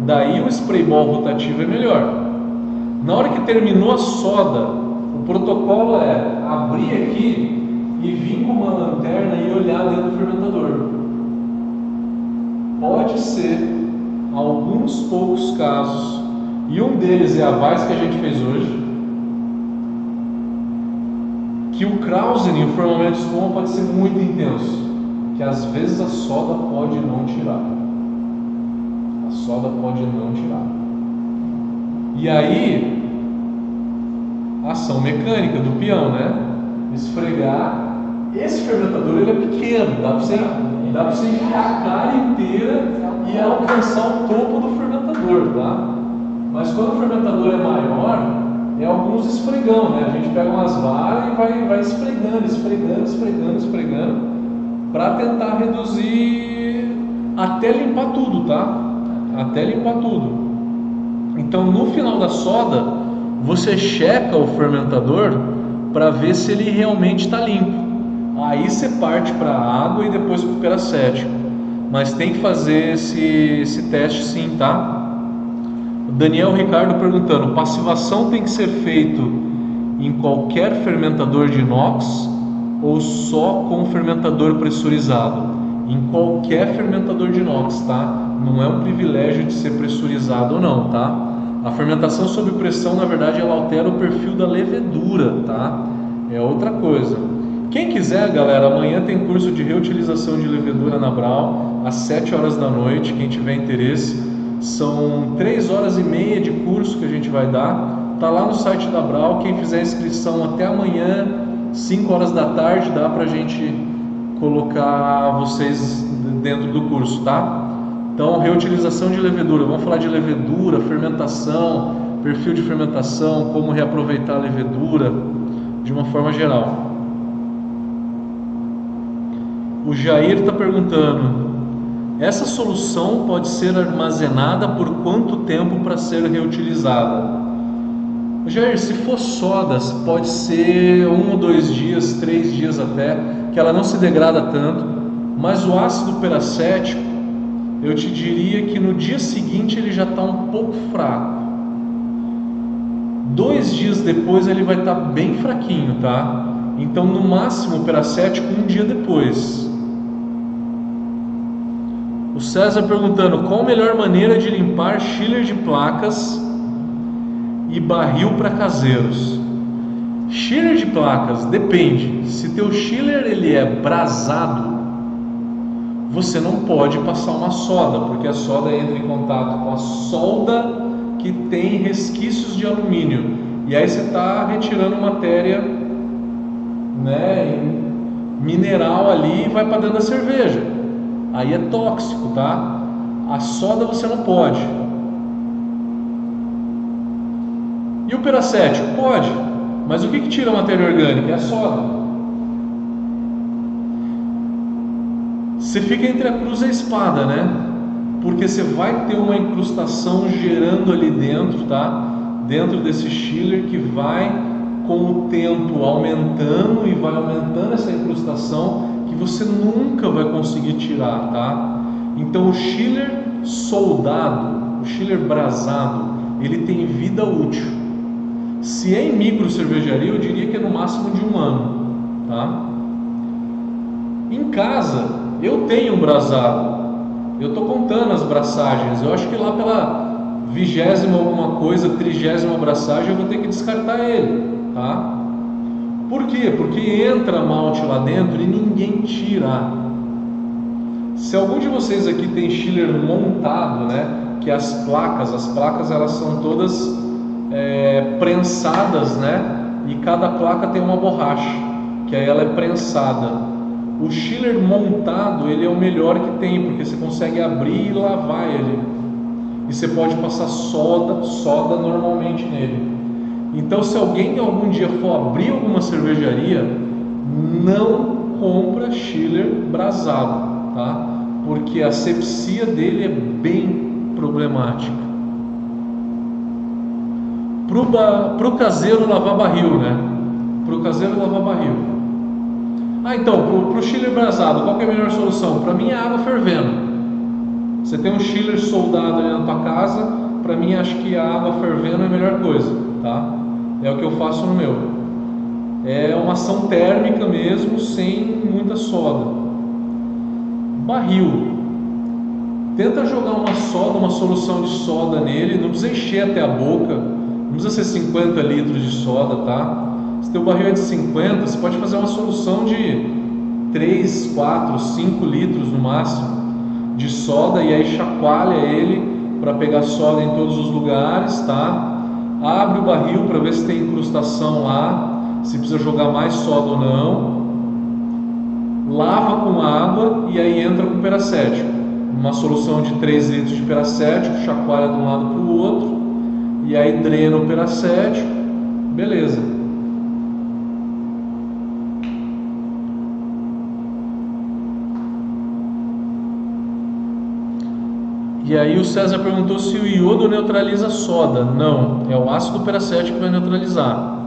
Daí o spray ball rotativo é melhor. Na hora que terminou a soda, o protocolo é abrir aqui e vir com uma lanterna e olhar dentro do fermentador. Pode ser, alguns poucos casos, e um deles é a Vaz que a gente fez hoje, que o Krausen e o de espuma pode ser muito intenso, que às vezes a soda pode não tirar. A soda pode não tirar. E aí, ação mecânica do peão, né? Esfregar. Esse fermentador ele é pequeno, dá para você, você enfiar a cara inteira e alcançar o topo do fermentador, tá? Mas quando o fermentador é maior, é alguns esfregão, né? A gente pega umas varas e vai, vai esfregando, esfregando, esfregando, esfregando, para tentar reduzir até limpar tudo, tá? Até limpar tudo. Então no final da soda, você checa o fermentador para ver se ele realmente está limpo. Aí você parte para a água e depois para o peracético. Mas tem que fazer esse, esse teste sim, tá? Daniel Ricardo perguntando: passivação tem que ser feito em qualquer fermentador de inox ou só com fermentador pressurizado? em qualquer fermentador de inox, tá? Não é um privilégio de ser pressurizado ou não, tá? A fermentação sob pressão, na verdade, ela altera o perfil da levedura, tá? É outra coisa. Quem quiser, galera, amanhã tem curso de reutilização de levedura na Brau, às 7 horas da noite, quem tiver interesse. São 3 horas e meia de curso que a gente vai dar. Tá lá no site da Brau, quem fizer inscrição até amanhã, 5 horas da tarde, dá pra gente colocar vocês dentro do curso, tá? Então, reutilização de levedura. Vamos falar de levedura, fermentação, perfil de fermentação, como reaproveitar a levedura de uma forma geral. O Jair está perguntando: essa solução pode ser armazenada por quanto tempo para ser reutilizada? Jair, se for sodas, pode ser um ou dois dias, três dias até, que ela não se degrada tanto, mas o ácido peracético, eu te diria que no dia seguinte ele já está um pouco fraco. Dois dias depois ele vai estar tá bem fraquinho, tá? Então, no máximo, o peracético um dia depois. O César perguntando qual a melhor maneira de limpar chiller de placas e barril para caseiros. Chiller de placas depende. Se teu chiller ele é brasado, você não pode passar uma soda, porque a soda entra em contato com a solda que tem resquícios de alumínio. E aí você está retirando matéria né, mineral ali e vai para dentro da cerveja aí é tóxico, tá? A soda você não pode. E o peracético? Pode, mas o que, que tira a matéria orgânica? É a soda. Você fica entre a cruz e a espada, né? Porque você vai ter uma incrustação gerando ali dentro, tá? Dentro desse chiller que vai com o tempo aumentando e vai aumentando essa incrustação você nunca vai conseguir tirar, tá? Então o chiller soldado, o chiller brasado, ele tem vida útil. Se é em micro cervejaria, eu diria que é no máximo de um ano, tá? Em casa, eu tenho um brasado. Eu estou contando as braçagens. Eu acho que lá pela vigésima alguma coisa, trigésima abraçagem, eu vou ter que descartar ele, tá? Por quê? Porque entra malte lá dentro e ninguém tira. Se algum de vocês aqui tem chiller montado, né? Que as placas, as placas elas são todas é, prensadas, né? E cada placa tem uma borracha, que aí ela é prensada. O chiller montado ele é o melhor que tem, porque você consegue abrir e lavar ele. E você pode passar soda, soda normalmente nele. Então, se alguém algum dia for abrir alguma cervejaria, não compra chiller brasado, tá? Porque a sepsia dele é bem problemática. Para o caseiro lavar barril, né? Para o caseiro lavar barril. Ah, então, para o chiller brasado, qual é a melhor solução? Para mim é água fervendo. Você tem um chiller soldado ali na tua casa, para mim acho que a água fervendo é a melhor coisa, tá? É o que eu faço no meu. É uma ação térmica mesmo, sem muita soda. Barril. Tenta jogar uma soda, uma solução de soda nele, não precisa encher até a boca, não precisa ser 50 litros de soda, tá? Se teu barril é de 50, você pode fazer uma solução de 3, 4, 5 litros no máximo de soda e aí chacoalha ele para pegar soda em todos os lugares, tá? Abre o barril para ver se tem incrustação lá, se precisa jogar mais soda ou não, lava com água e aí entra com peracético. Uma solução de 3 litros de peracético, chacoalha de um lado para o outro, e aí drena o peracético, beleza. E aí o César perguntou se o iodo neutraliza soda. Não, é o ácido peracético que vai neutralizar.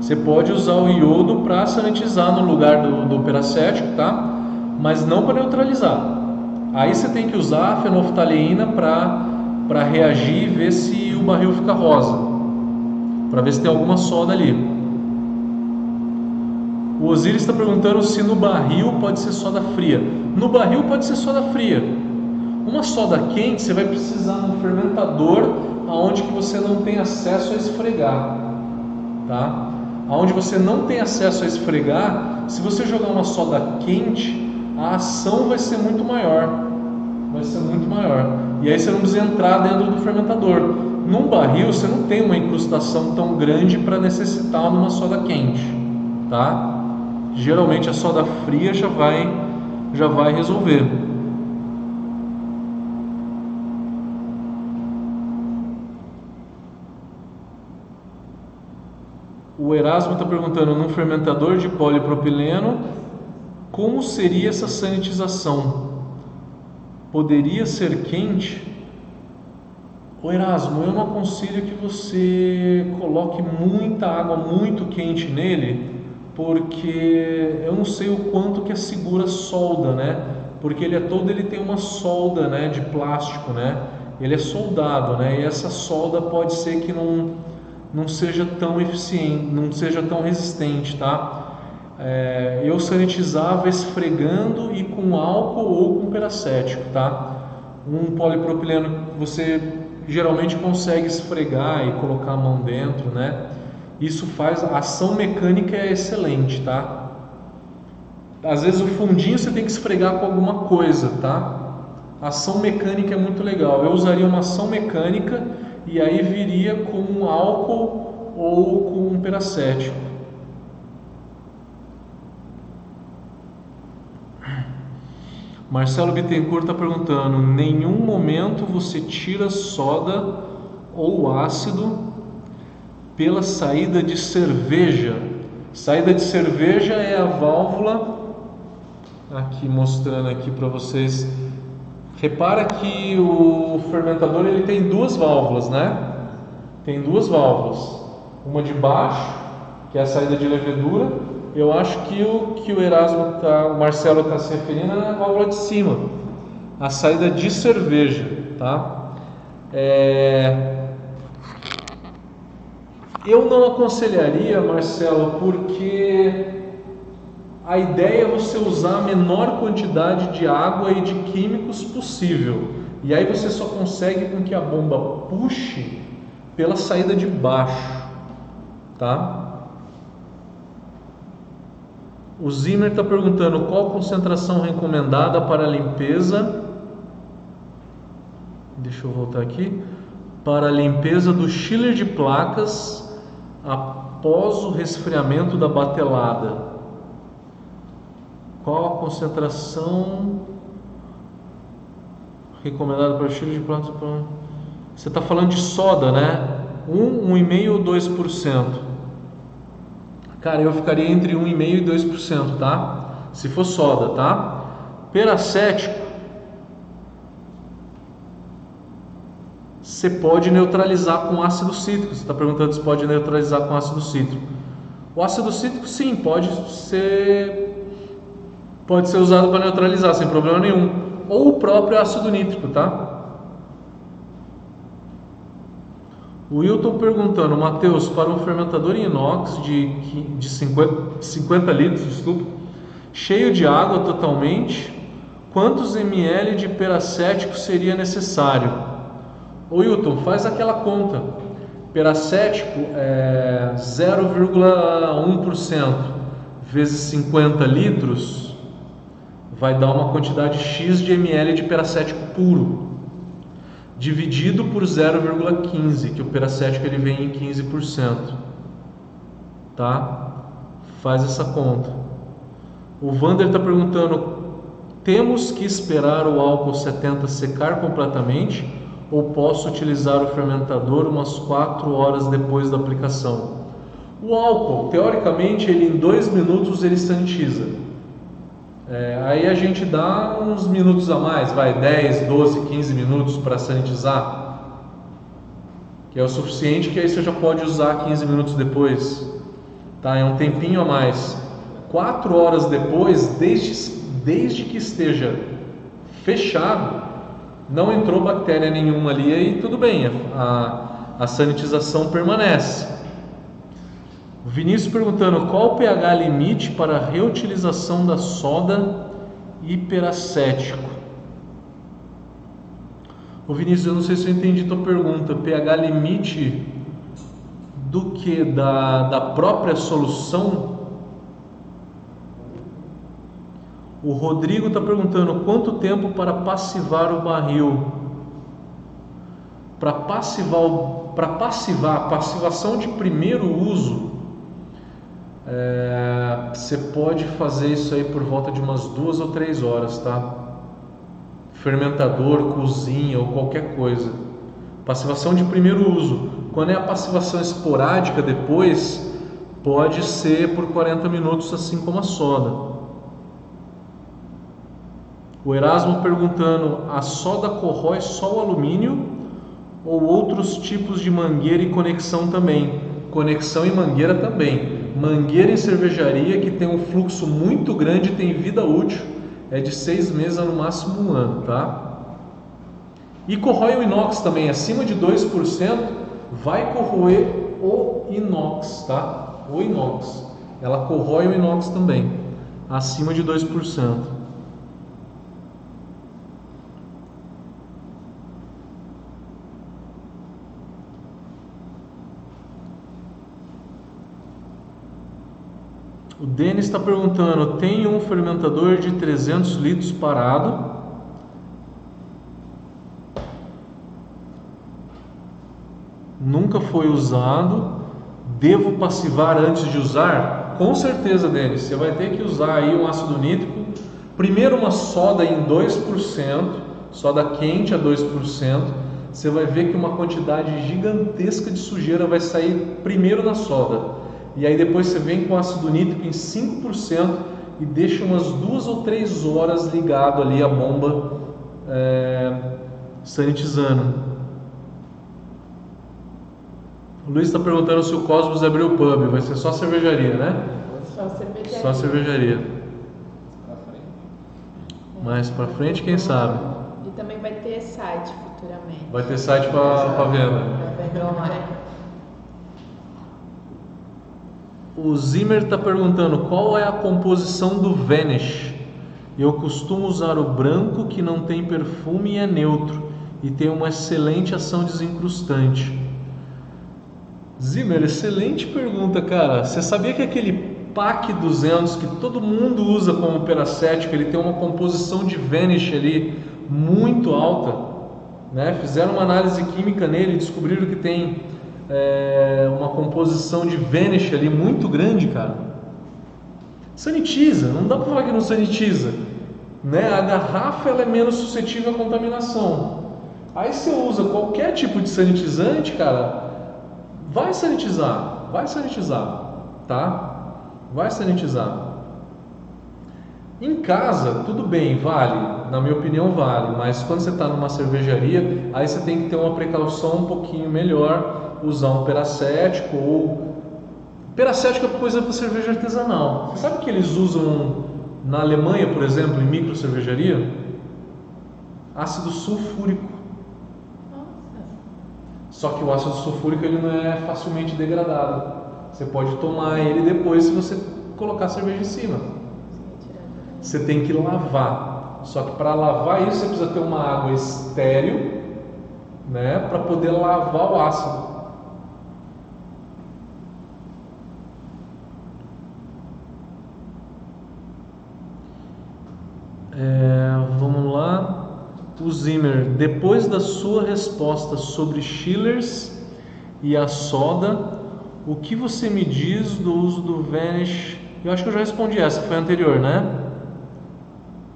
Você pode usar o iodo para sanitizar no lugar do, do peracético, tá? Mas não para neutralizar. Aí você tem que usar a fenolftaleína para reagir e ver se o barril fica rosa. Para ver se tem alguma soda ali. O Osiris está perguntando se no barril pode ser soda fria. No barril pode ser soda fria. Uma soda quente você vai precisar de um fermentador aonde que você não tem acesso a esfregar, tá? Aonde você não tem acesso a esfregar, se você jogar uma soda quente, a ação vai ser muito maior, vai ser muito maior. E aí você não precisa entrar dentro do fermentador. Num barril você não tem uma incrustação tão grande para necessitar uma soda quente, tá? Geralmente a soda fria já vai já vai resolver. O Erasmo está perguntando: num fermentador de polipropileno, como seria essa sanitização? Poderia ser quente? O Erasmo, eu não aconselho que você coloque muita água muito quente nele, porque eu não sei o quanto que é segura solda, né? Porque ele é todo, ele tem uma solda, né, de plástico, né? Ele é soldado, né? E essa solda pode ser que não não seja tão eficiente, não seja tão resistente, tá? É, eu sanitizava esfregando e com álcool ou com peracético, tá? Um polipropileno você geralmente consegue esfregar e colocar a mão dentro, né? Isso faz a ação mecânica é excelente, tá? Às vezes o fundinho você tem que esfregar com alguma coisa, tá? A ação mecânica é muito legal. Eu usaria uma ação mecânica e aí viria com um álcool ou com um peracético. Marcelo Bittencourt está perguntando: nenhum momento você tira soda ou ácido pela saída de cerveja? Saída de cerveja é a válvula aqui mostrando aqui para vocês Repara que o fermentador ele tem duas válvulas, né? Tem duas válvulas. Uma de baixo, que é a saída de levedura. Eu acho que o que o Erasmo tá, o Marcelo está se referindo é a válvula de cima, a saída de cerveja, tá? É... Eu não aconselharia, Marcelo, porque a ideia é você usar a menor quantidade de água e de químicos possível. E aí você só consegue com que a bomba puxe pela saída de baixo, tá? O Zimmer está perguntando qual concentração recomendada para limpeza. Deixa eu voltar aqui. Para a limpeza do chiller de placas após o resfriamento da batelada. Qual a concentração recomendada para estilo de plantas? Você está falando de soda, né? 1, 1,5 ou 2%? Cara, eu ficaria entre 1,5 e 2%, tá? Se for soda, tá? Peracético, você pode neutralizar com ácido cítrico. Você está perguntando se pode neutralizar com ácido cítrico. O ácido cítrico, sim, pode ser pode ser usado para neutralizar sem problema nenhum, ou o próprio ácido nítrico, tá? O Wilton perguntando, Mateus, para um fermentador em inox de, de 50, 50 litros, desculpa, cheio de água totalmente, quantos ml de peracético seria necessário? O Wilton, faz aquela conta. Peracético é 0,1% vezes 50 litros vai dar uma quantidade X de ml de peracético puro, dividido por 0,15, que o peracético ele vem em 15%. Tá? Faz essa conta. O Vander está perguntando: temos que esperar o álcool 70 secar completamente ou posso utilizar o fermentador umas 4 horas depois da aplicação? O álcool, teoricamente, ele em 2 minutos ele sanitiza. É, aí a gente dá uns minutos a mais, vai 10, 12, 15 minutos para sanitizar, que é o suficiente que aí você já pode usar 15 minutos depois, tá? É um tempinho a mais. Quatro horas depois, desde, desde que esteja fechado, não entrou bactéria nenhuma ali, aí tudo bem, a, a sanitização permanece. O Vinícius perguntando qual o pH limite para a reutilização da soda hiperacético. O Vinícius, eu não sei se eu entendi tua pergunta. pH limite do que? Da, da própria solução? O Rodrigo está perguntando quanto tempo para passivar o barril. Para passivar, para passivar, passivação de primeiro uso, é, você pode fazer isso aí por volta de umas duas ou três horas, tá? Fermentador, cozinha ou qualquer coisa. Passivação de primeiro uso. Quando é a passivação esporádica depois, pode ser por 40 minutos, assim como a soda. O Erasmo perguntando: a soda corrói só o alumínio ou outros tipos de mangueira e conexão também? Conexão e mangueira também. Mangueira em cervejaria que tem um fluxo muito grande tem vida útil, é de seis meses a no máximo um ano, tá? E corrói o inox também, acima de 2%, vai corroer o inox, tá? O inox. Ela corrói o inox também, acima de 2%. O Denis está perguntando: tem um fermentador de 300 litros parado? Nunca foi usado. Devo passivar antes de usar? Com certeza, Denis. Você vai ter que usar aí um ácido nítrico. Primeiro uma soda em 2%, soda quente a 2%. Você vai ver que uma quantidade gigantesca de sujeira vai sair primeiro na soda e aí depois você vem com ácido nítrico em 5% e deixa umas duas ou três horas ligado ali a bomba é, sanitizando. O Luiz está perguntando se o Cosmos abriu o pub, vai ser só cervejaria, né? Só cervejaria. Só cervejaria. Mais para frente, quem sabe? E também vai ter site futuramente. Vai ter site para venda. Para venda online. O Zimmer está perguntando qual é a composição do Vanish. Eu costumo usar o branco que não tem perfume e é neutro e tem uma excelente ação desencrustante. Zimmer, excelente pergunta, cara. Você sabia que aquele PAC 200 que todo mundo usa como peracético, ele tem uma composição de Vanish ali muito alta, né? Fizeram uma análise química nele e descobriram que tem é, uma composição de Vanish ali muito grande, cara. Sanitiza, não dá para falar que não sanitiza. Né? A garrafa ela é menos suscetível à contaminação. Aí você usa qualquer tipo de sanitizante, cara, vai sanitizar, vai sanitizar, tá? Vai sanitizar. Em casa, tudo bem, vale, na minha opinião vale, mas quando você está numa cervejaria, aí você tem que ter uma precaução um pouquinho melhor usar um peracético ou peracético é coisa para cerveja artesanal. Você sabe que eles usam na Alemanha, por exemplo, em micro cervejaria, ácido sulfúrico. Só que o ácido sulfúrico ele não é facilmente degradado. Você pode tomar ele depois se você colocar a cerveja em cima. Você tem que lavar. Só que para lavar isso você precisa ter uma água estéril, né, para poder lavar o ácido. É, vamos lá. O Zimmer, depois da sua resposta sobre Schillers e a soda, o que você me diz do uso do Vanish? Eu acho que eu já respondi essa, foi anterior, né?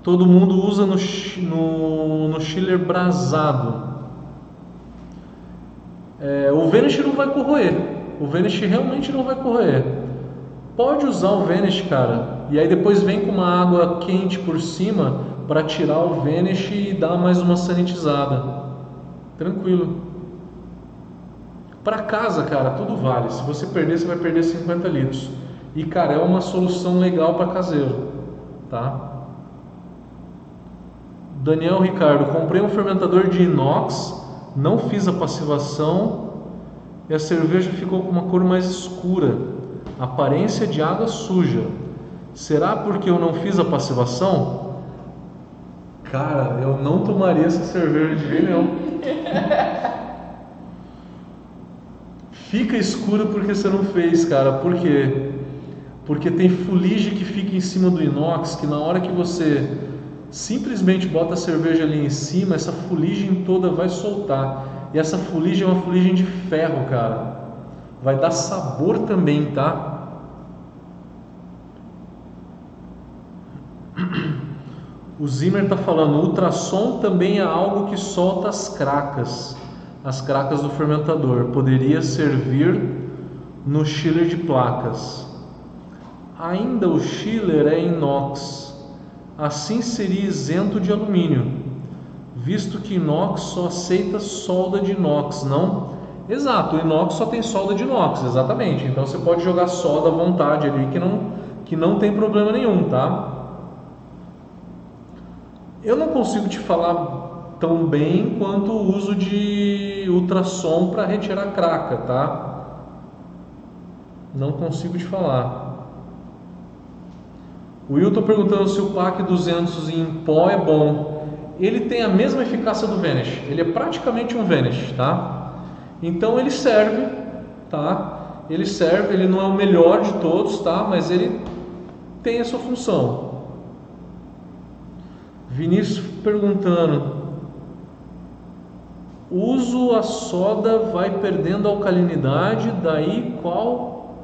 Todo mundo usa no, no, no Schiller brasado. É, o Vanish não vai corroer. O Vanish realmente não vai corroer. Pode usar o Vanish, cara, e aí depois vem com uma água quente por cima para tirar o Vanish e dar mais uma sanitizada. Tranquilo. Para casa, cara, tudo vale. Se você perder, você vai perder 50 litros. E cara, é uma solução legal para caseiro, tá? Daniel Ricardo, comprei um fermentador de inox, não fiz a passivação e a cerveja ficou com uma cor mais escura Aparência de água suja. Será porque eu não fiz a passivação? Cara, eu não tomaria essa cerveja de jeito nenhum. Fica escuro porque você não fez, cara. Por quê? Porque tem fuligem que fica em cima do inox, que na hora que você simplesmente bota a cerveja ali em cima, essa fuligem toda vai soltar. E essa fuligem é uma fuligem de ferro, cara. Vai dar sabor também, tá? O Zimmer está falando, o ultrassom também é algo que solta as cracas, as cracas do fermentador. Poderia servir no chiller de placas. Ainda o chiller é inox, assim seria isento de alumínio, visto que inox só aceita solda de inox, não? Exato, o inox só tem solda de inox, exatamente. Então você pode jogar solda à vontade ali que não, que não tem problema nenhum, tá? Eu não consigo te falar tão bem quanto o uso de ultrassom para retirar craca, tá? Não consigo te falar. O Wilton perguntando se o PAC 200 em pó é bom. Ele tem a mesma eficácia do Vanish. Ele é praticamente um Vanish, tá? Então ele serve, tá? Ele serve, ele não é o melhor de todos, tá? Mas ele tem a sua função. Vinícius perguntando: uso a soda vai perdendo alcalinidade, daí qual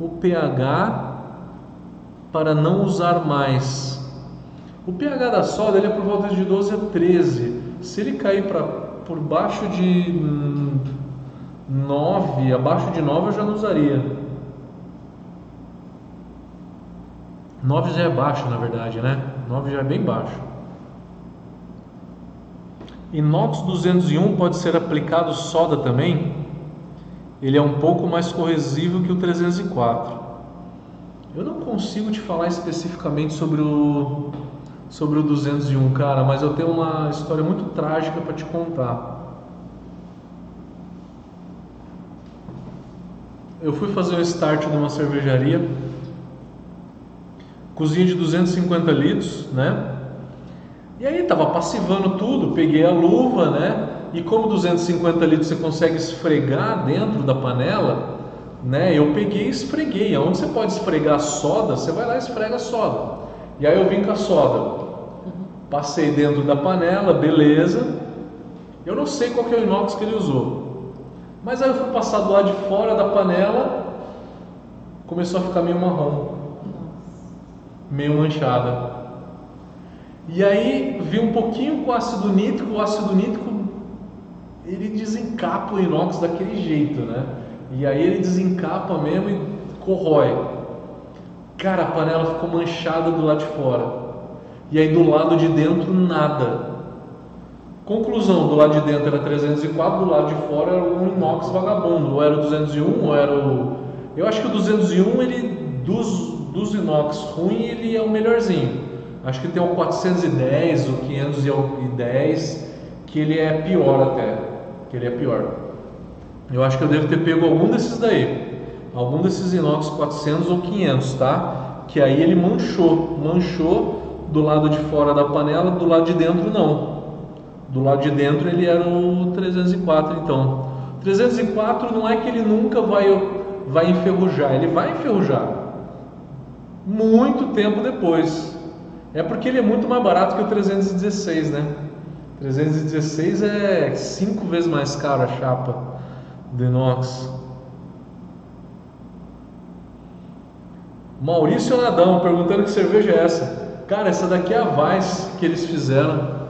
o pH para não usar mais? O pH da soda ele é por volta de 12 a 13. Se ele cair para por baixo de 9, abaixo de 9 eu já não usaria. 9 já é baixo, na verdade, né? 9 já é bem baixo. Inox 201 pode ser aplicado soda também? Ele é um pouco mais corrosivo que o 304. Eu não consigo te falar especificamente sobre o sobre o 201, cara, mas eu tenho uma história muito trágica para te contar. Eu fui fazer o start de uma cervejaria, cozinha de 250 litros, né? E aí estava passivando tudo, peguei a luva, né? E como 250 litros você consegue esfregar dentro da panela, né? Eu peguei e esfreguei. Onde você pode esfregar soda, você vai lá e esfrega a soda. E aí eu vim com a soda. Passei dentro da panela, beleza. Eu não sei qual que é o inox que ele usou. Mas aí eu fui passar do lado de fora da panela, começou a ficar meio marrom. Meio manchada. E aí vi um pouquinho com ácido nítrico, o ácido nítrico ele desencapa o inox daquele jeito, né? E aí ele desencapa mesmo e corrói. Cara, a panela ficou manchada do lado de fora. E aí do lado de dentro nada. Conclusão, do lado de dentro era 304, do lado de fora era um inox vagabundo, ou era o 201, ou era o Eu acho que o 201 ele dos dos inox ruim, ele é o melhorzinho. Acho que tem o 410, o 510, que ele é pior até, que ele é pior. Eu acho que eu devo ter pego algum desses daí, algum desses inox 400 ou 500, tá? Que aí ele manchou, manchou do lado de fora da panela, do lado de dentro não. Do lado de dentro ele era o 304, então. 304 não é que ele nunca vai vai enferrujar, ele vai enferrujar muito tempo depois. É porque ele é muito mais barato que o 316, né? 316 é cinco vezes mais caro a chapa do inox. Maurício Nadão perguntando que cerveja é essa. Cara, essa daqui é a Vice que eles fizeram.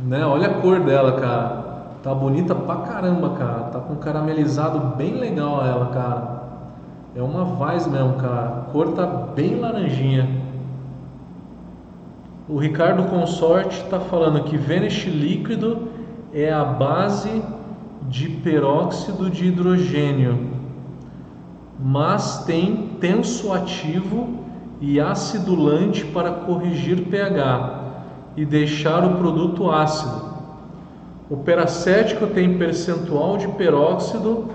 Né? Olha a cor dela, cara. Tá bonita pra caramba, cara. Tá com caramelizado bem legal ela, cara. É uma Vice mesmo, cara. A cor tá bem laranjinha. O Ricardo Consorte está falando que Vanish líquido é a base de peróxido de hidrogênio, mas tem tensoativo e acidulante para corrigir pH e deixar o produto ácido. O peracético tem percentual de peróxido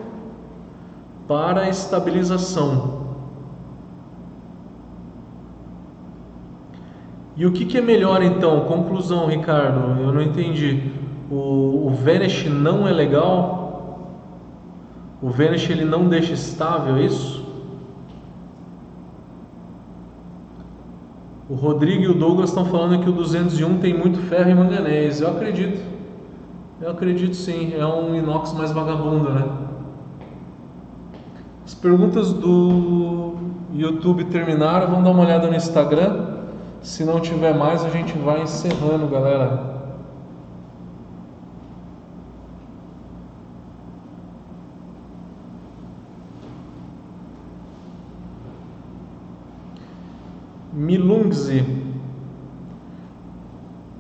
para estabilização. E o que, que é melhor então? Conclusão, Ricardo, eu não entendi. O, o Vanish não é legal? O Vanish ele não deixa estável, é isso? O Rodrigo e o Douglas estão falando que o 201 tem muito ferro e manganês. Eu acredito. Eu acredito sim. É um inox mais vagabundo, né? As perguntas do YouTube terminaram. Vamos dar uma olhada no Instagram. Se não tiver mais, a gente vai encerrando, galera. Milungzi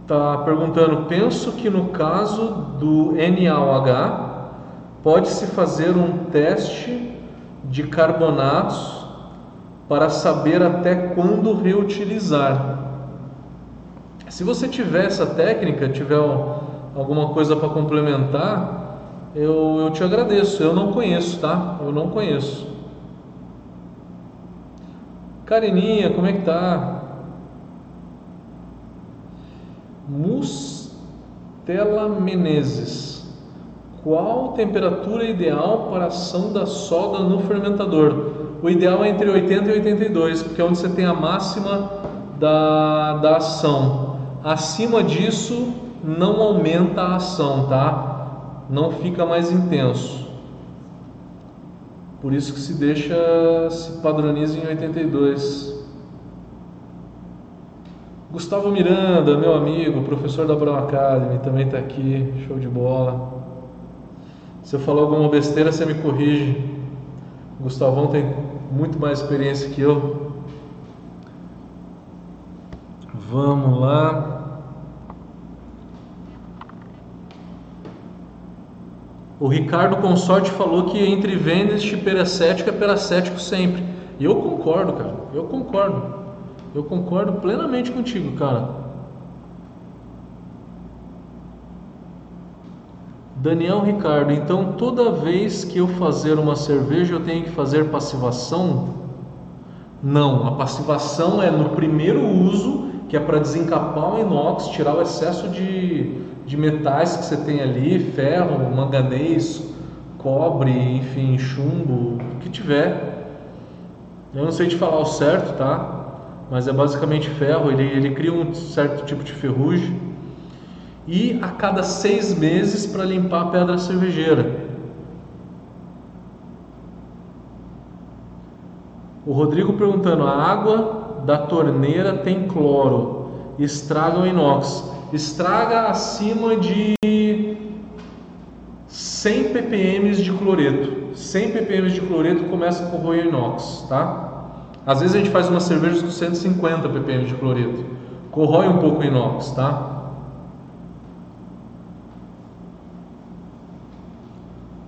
está perguntando: penso que no caso do NaOH pode-se fazer um teste de carbonatos para saber até quando reutilizar. Se você tiver essa técnica, tiver alguma coisa para complementar, eu, eu te agradeço. Eu não conheço, tá? Eu não conheço. Kareninha, como é que tá? Mustela Menezes. Qual temperatura ideal para a ação da soda no fermentador? O ideal é entre 80 e 82, porque é onde você tem a máxima da, da ação. Acima disso, não aumenta a ação, tá? Não fica mais intenso. Por isso que se deixa, se padroniza em 82. Gustavo Miranda, meu amigo, professor da Brown Academy, também está aqui, show de bola. Se eu falar alguma besteira, você me corrige. O Gustavão tem muito mais experiência que eu. Vamos lá. O Ricardo Consorte falou que entre vendas e peracético é peracético sempre. E eu concordo, cara. Eu concordo. Eu concordo plenamente contigo, cara. Daniel Ricardo, então toda vez que eu fazer uma cerveja eu tenho que fazer passivação? Não, a passivação é no primeiro uso, que é para desencapar o inox, tirar o excesso de, de metais que você tem ali, ferro, manganês, cobre, enfim, chumbo, o que tiver. Eu não sei te falar o certo, tá? Mas é basicamente ferro, ele, ele cria um certo tipo de ferrugem e a cada seis meses para limpar a pedra cervejeira. O Rodrigo perguntando: a água da torneira tem cloro, estraga o inox. Estraga acima de 100 ppm de cloreto. 100 ppm de cloreto começa a corroer o inox, tá? Às vezes a gente faz uma cerveja com 150 ppm de cloreto. Corrói um pouco o inox, tá?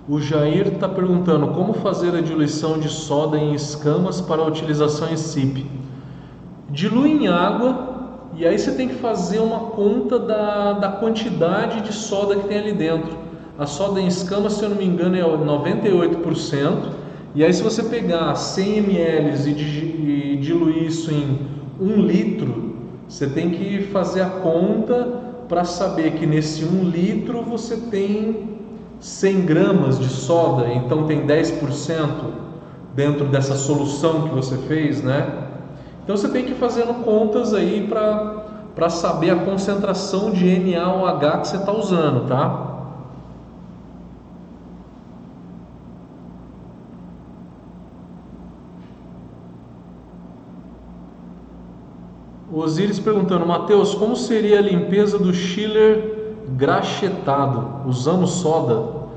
O Jair está perguntando como fazer a diluição de soda em escamas para utilização em SIP. Dilui em água e aí você tem que fazer uma conta da, da quantidade de soda que tem ali dentro. A soda em escama, se eu não me engano, é 98%. E aí se você pegar 100 ml e, e diluir isso em 1 litro, você tem que fazer a conta para saber que nesse 1 litro você tem 100 gramas de soda, então tem 10% dentro dessa solução que você fez, né? Então você tem que ir fazendo contas aí para saber a concentração de NaOH que você está usando, tá? Osiris perguntando, Mateus, como seria a limpeza do chiller grachetado. Usamos soda?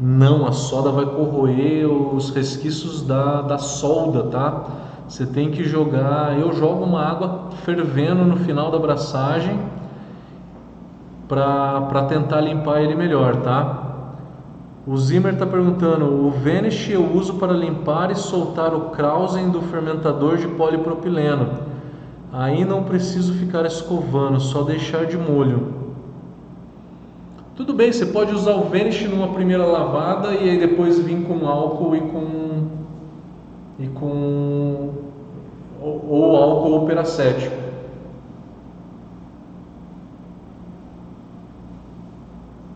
Não, a soda vai corroer os resquícios da, da solda, tá? Você tem que jogar. Eu jogo uma água fervendo no final da abraçagem para tentar limpar ele melhor, tá? O Zimmer está perguntando: o Vanish eu uso para limpar e soltar o Krausen do fermentador de polipropileno. Aí não preciso ficar escovando, só deixar de molho. Tudo bem, você pode usar o Vanish numa primeira lavada e aí depois vir com álcool e com e com ou, álcool peracético.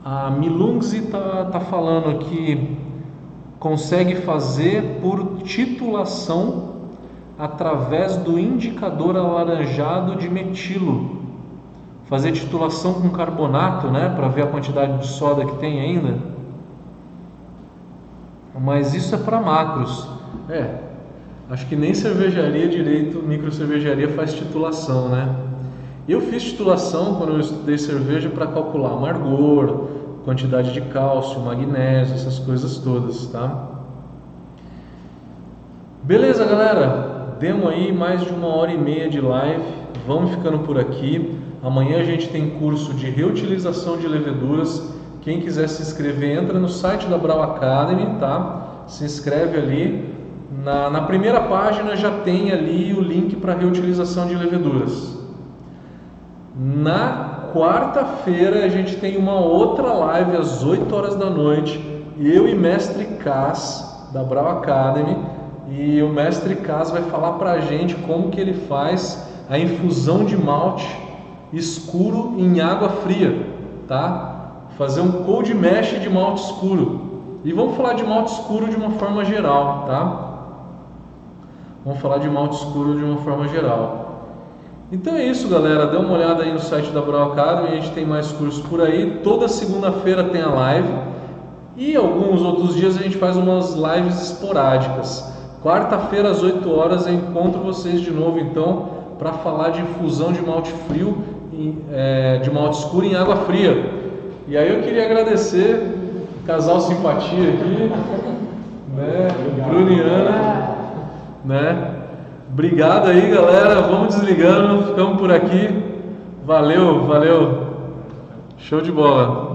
A Milungzi está tá falando que consegue fazer por titulação através do indicador alaranjado de metilo. Fazer titulação com carbonato, né, para ver a quantidade de soda que tem ainda. Mas isso é para macros. É, acho que nem cervejaria direito, micro cervejaria faz titulação, né? Eu fiz titulação quando eu estudei cerveja para calcular amargor, quantidade de cálcio, magnésio, essas coisas todas, tá? Beleza, galera? Demos aí mais de uma hora e meia de live. Vamos ficando por aqui. Amanhã a gente tem curso de reutilização de leveduras. Quem quiser se inscrever, entra no site da Brau Academy, tá? Se inscreve ali. Na, na primeira página já tem ali o link para reutilização de leveduras. Na quarta-feira a gente tem uma outra live às 8 horas da noite. Eu e Mestre Cas da Brau Academy e o Mestre Cas vai falar para a gente como que ele faz a infusão de malte escuro em água fria, tá? Fazer um cold mash de malte escuro. E vamos falar de malte escuro de uma forma geral, tá? Vamos falar de malte escuro de uma forma geral. Então é isso, galera. Dê uma olhada aí no site da Brau Academy. A gente tem mais cursos por aí. Toda segunda-feira tem a live. E alguns outros dias a gente faz umas lives esporádicas. Quarta-feira às 8 horas eu encontro vocês de novo então para falar de infusão de malte frio, é, de malte escuro em água fria. E aí eu queria agradecer casal simpatia aqui, né? Bruno e Ana, né? Obrigado aí, galera. Vamos desligando, ficamos por aqui. Valeu, valeu. Show de bola.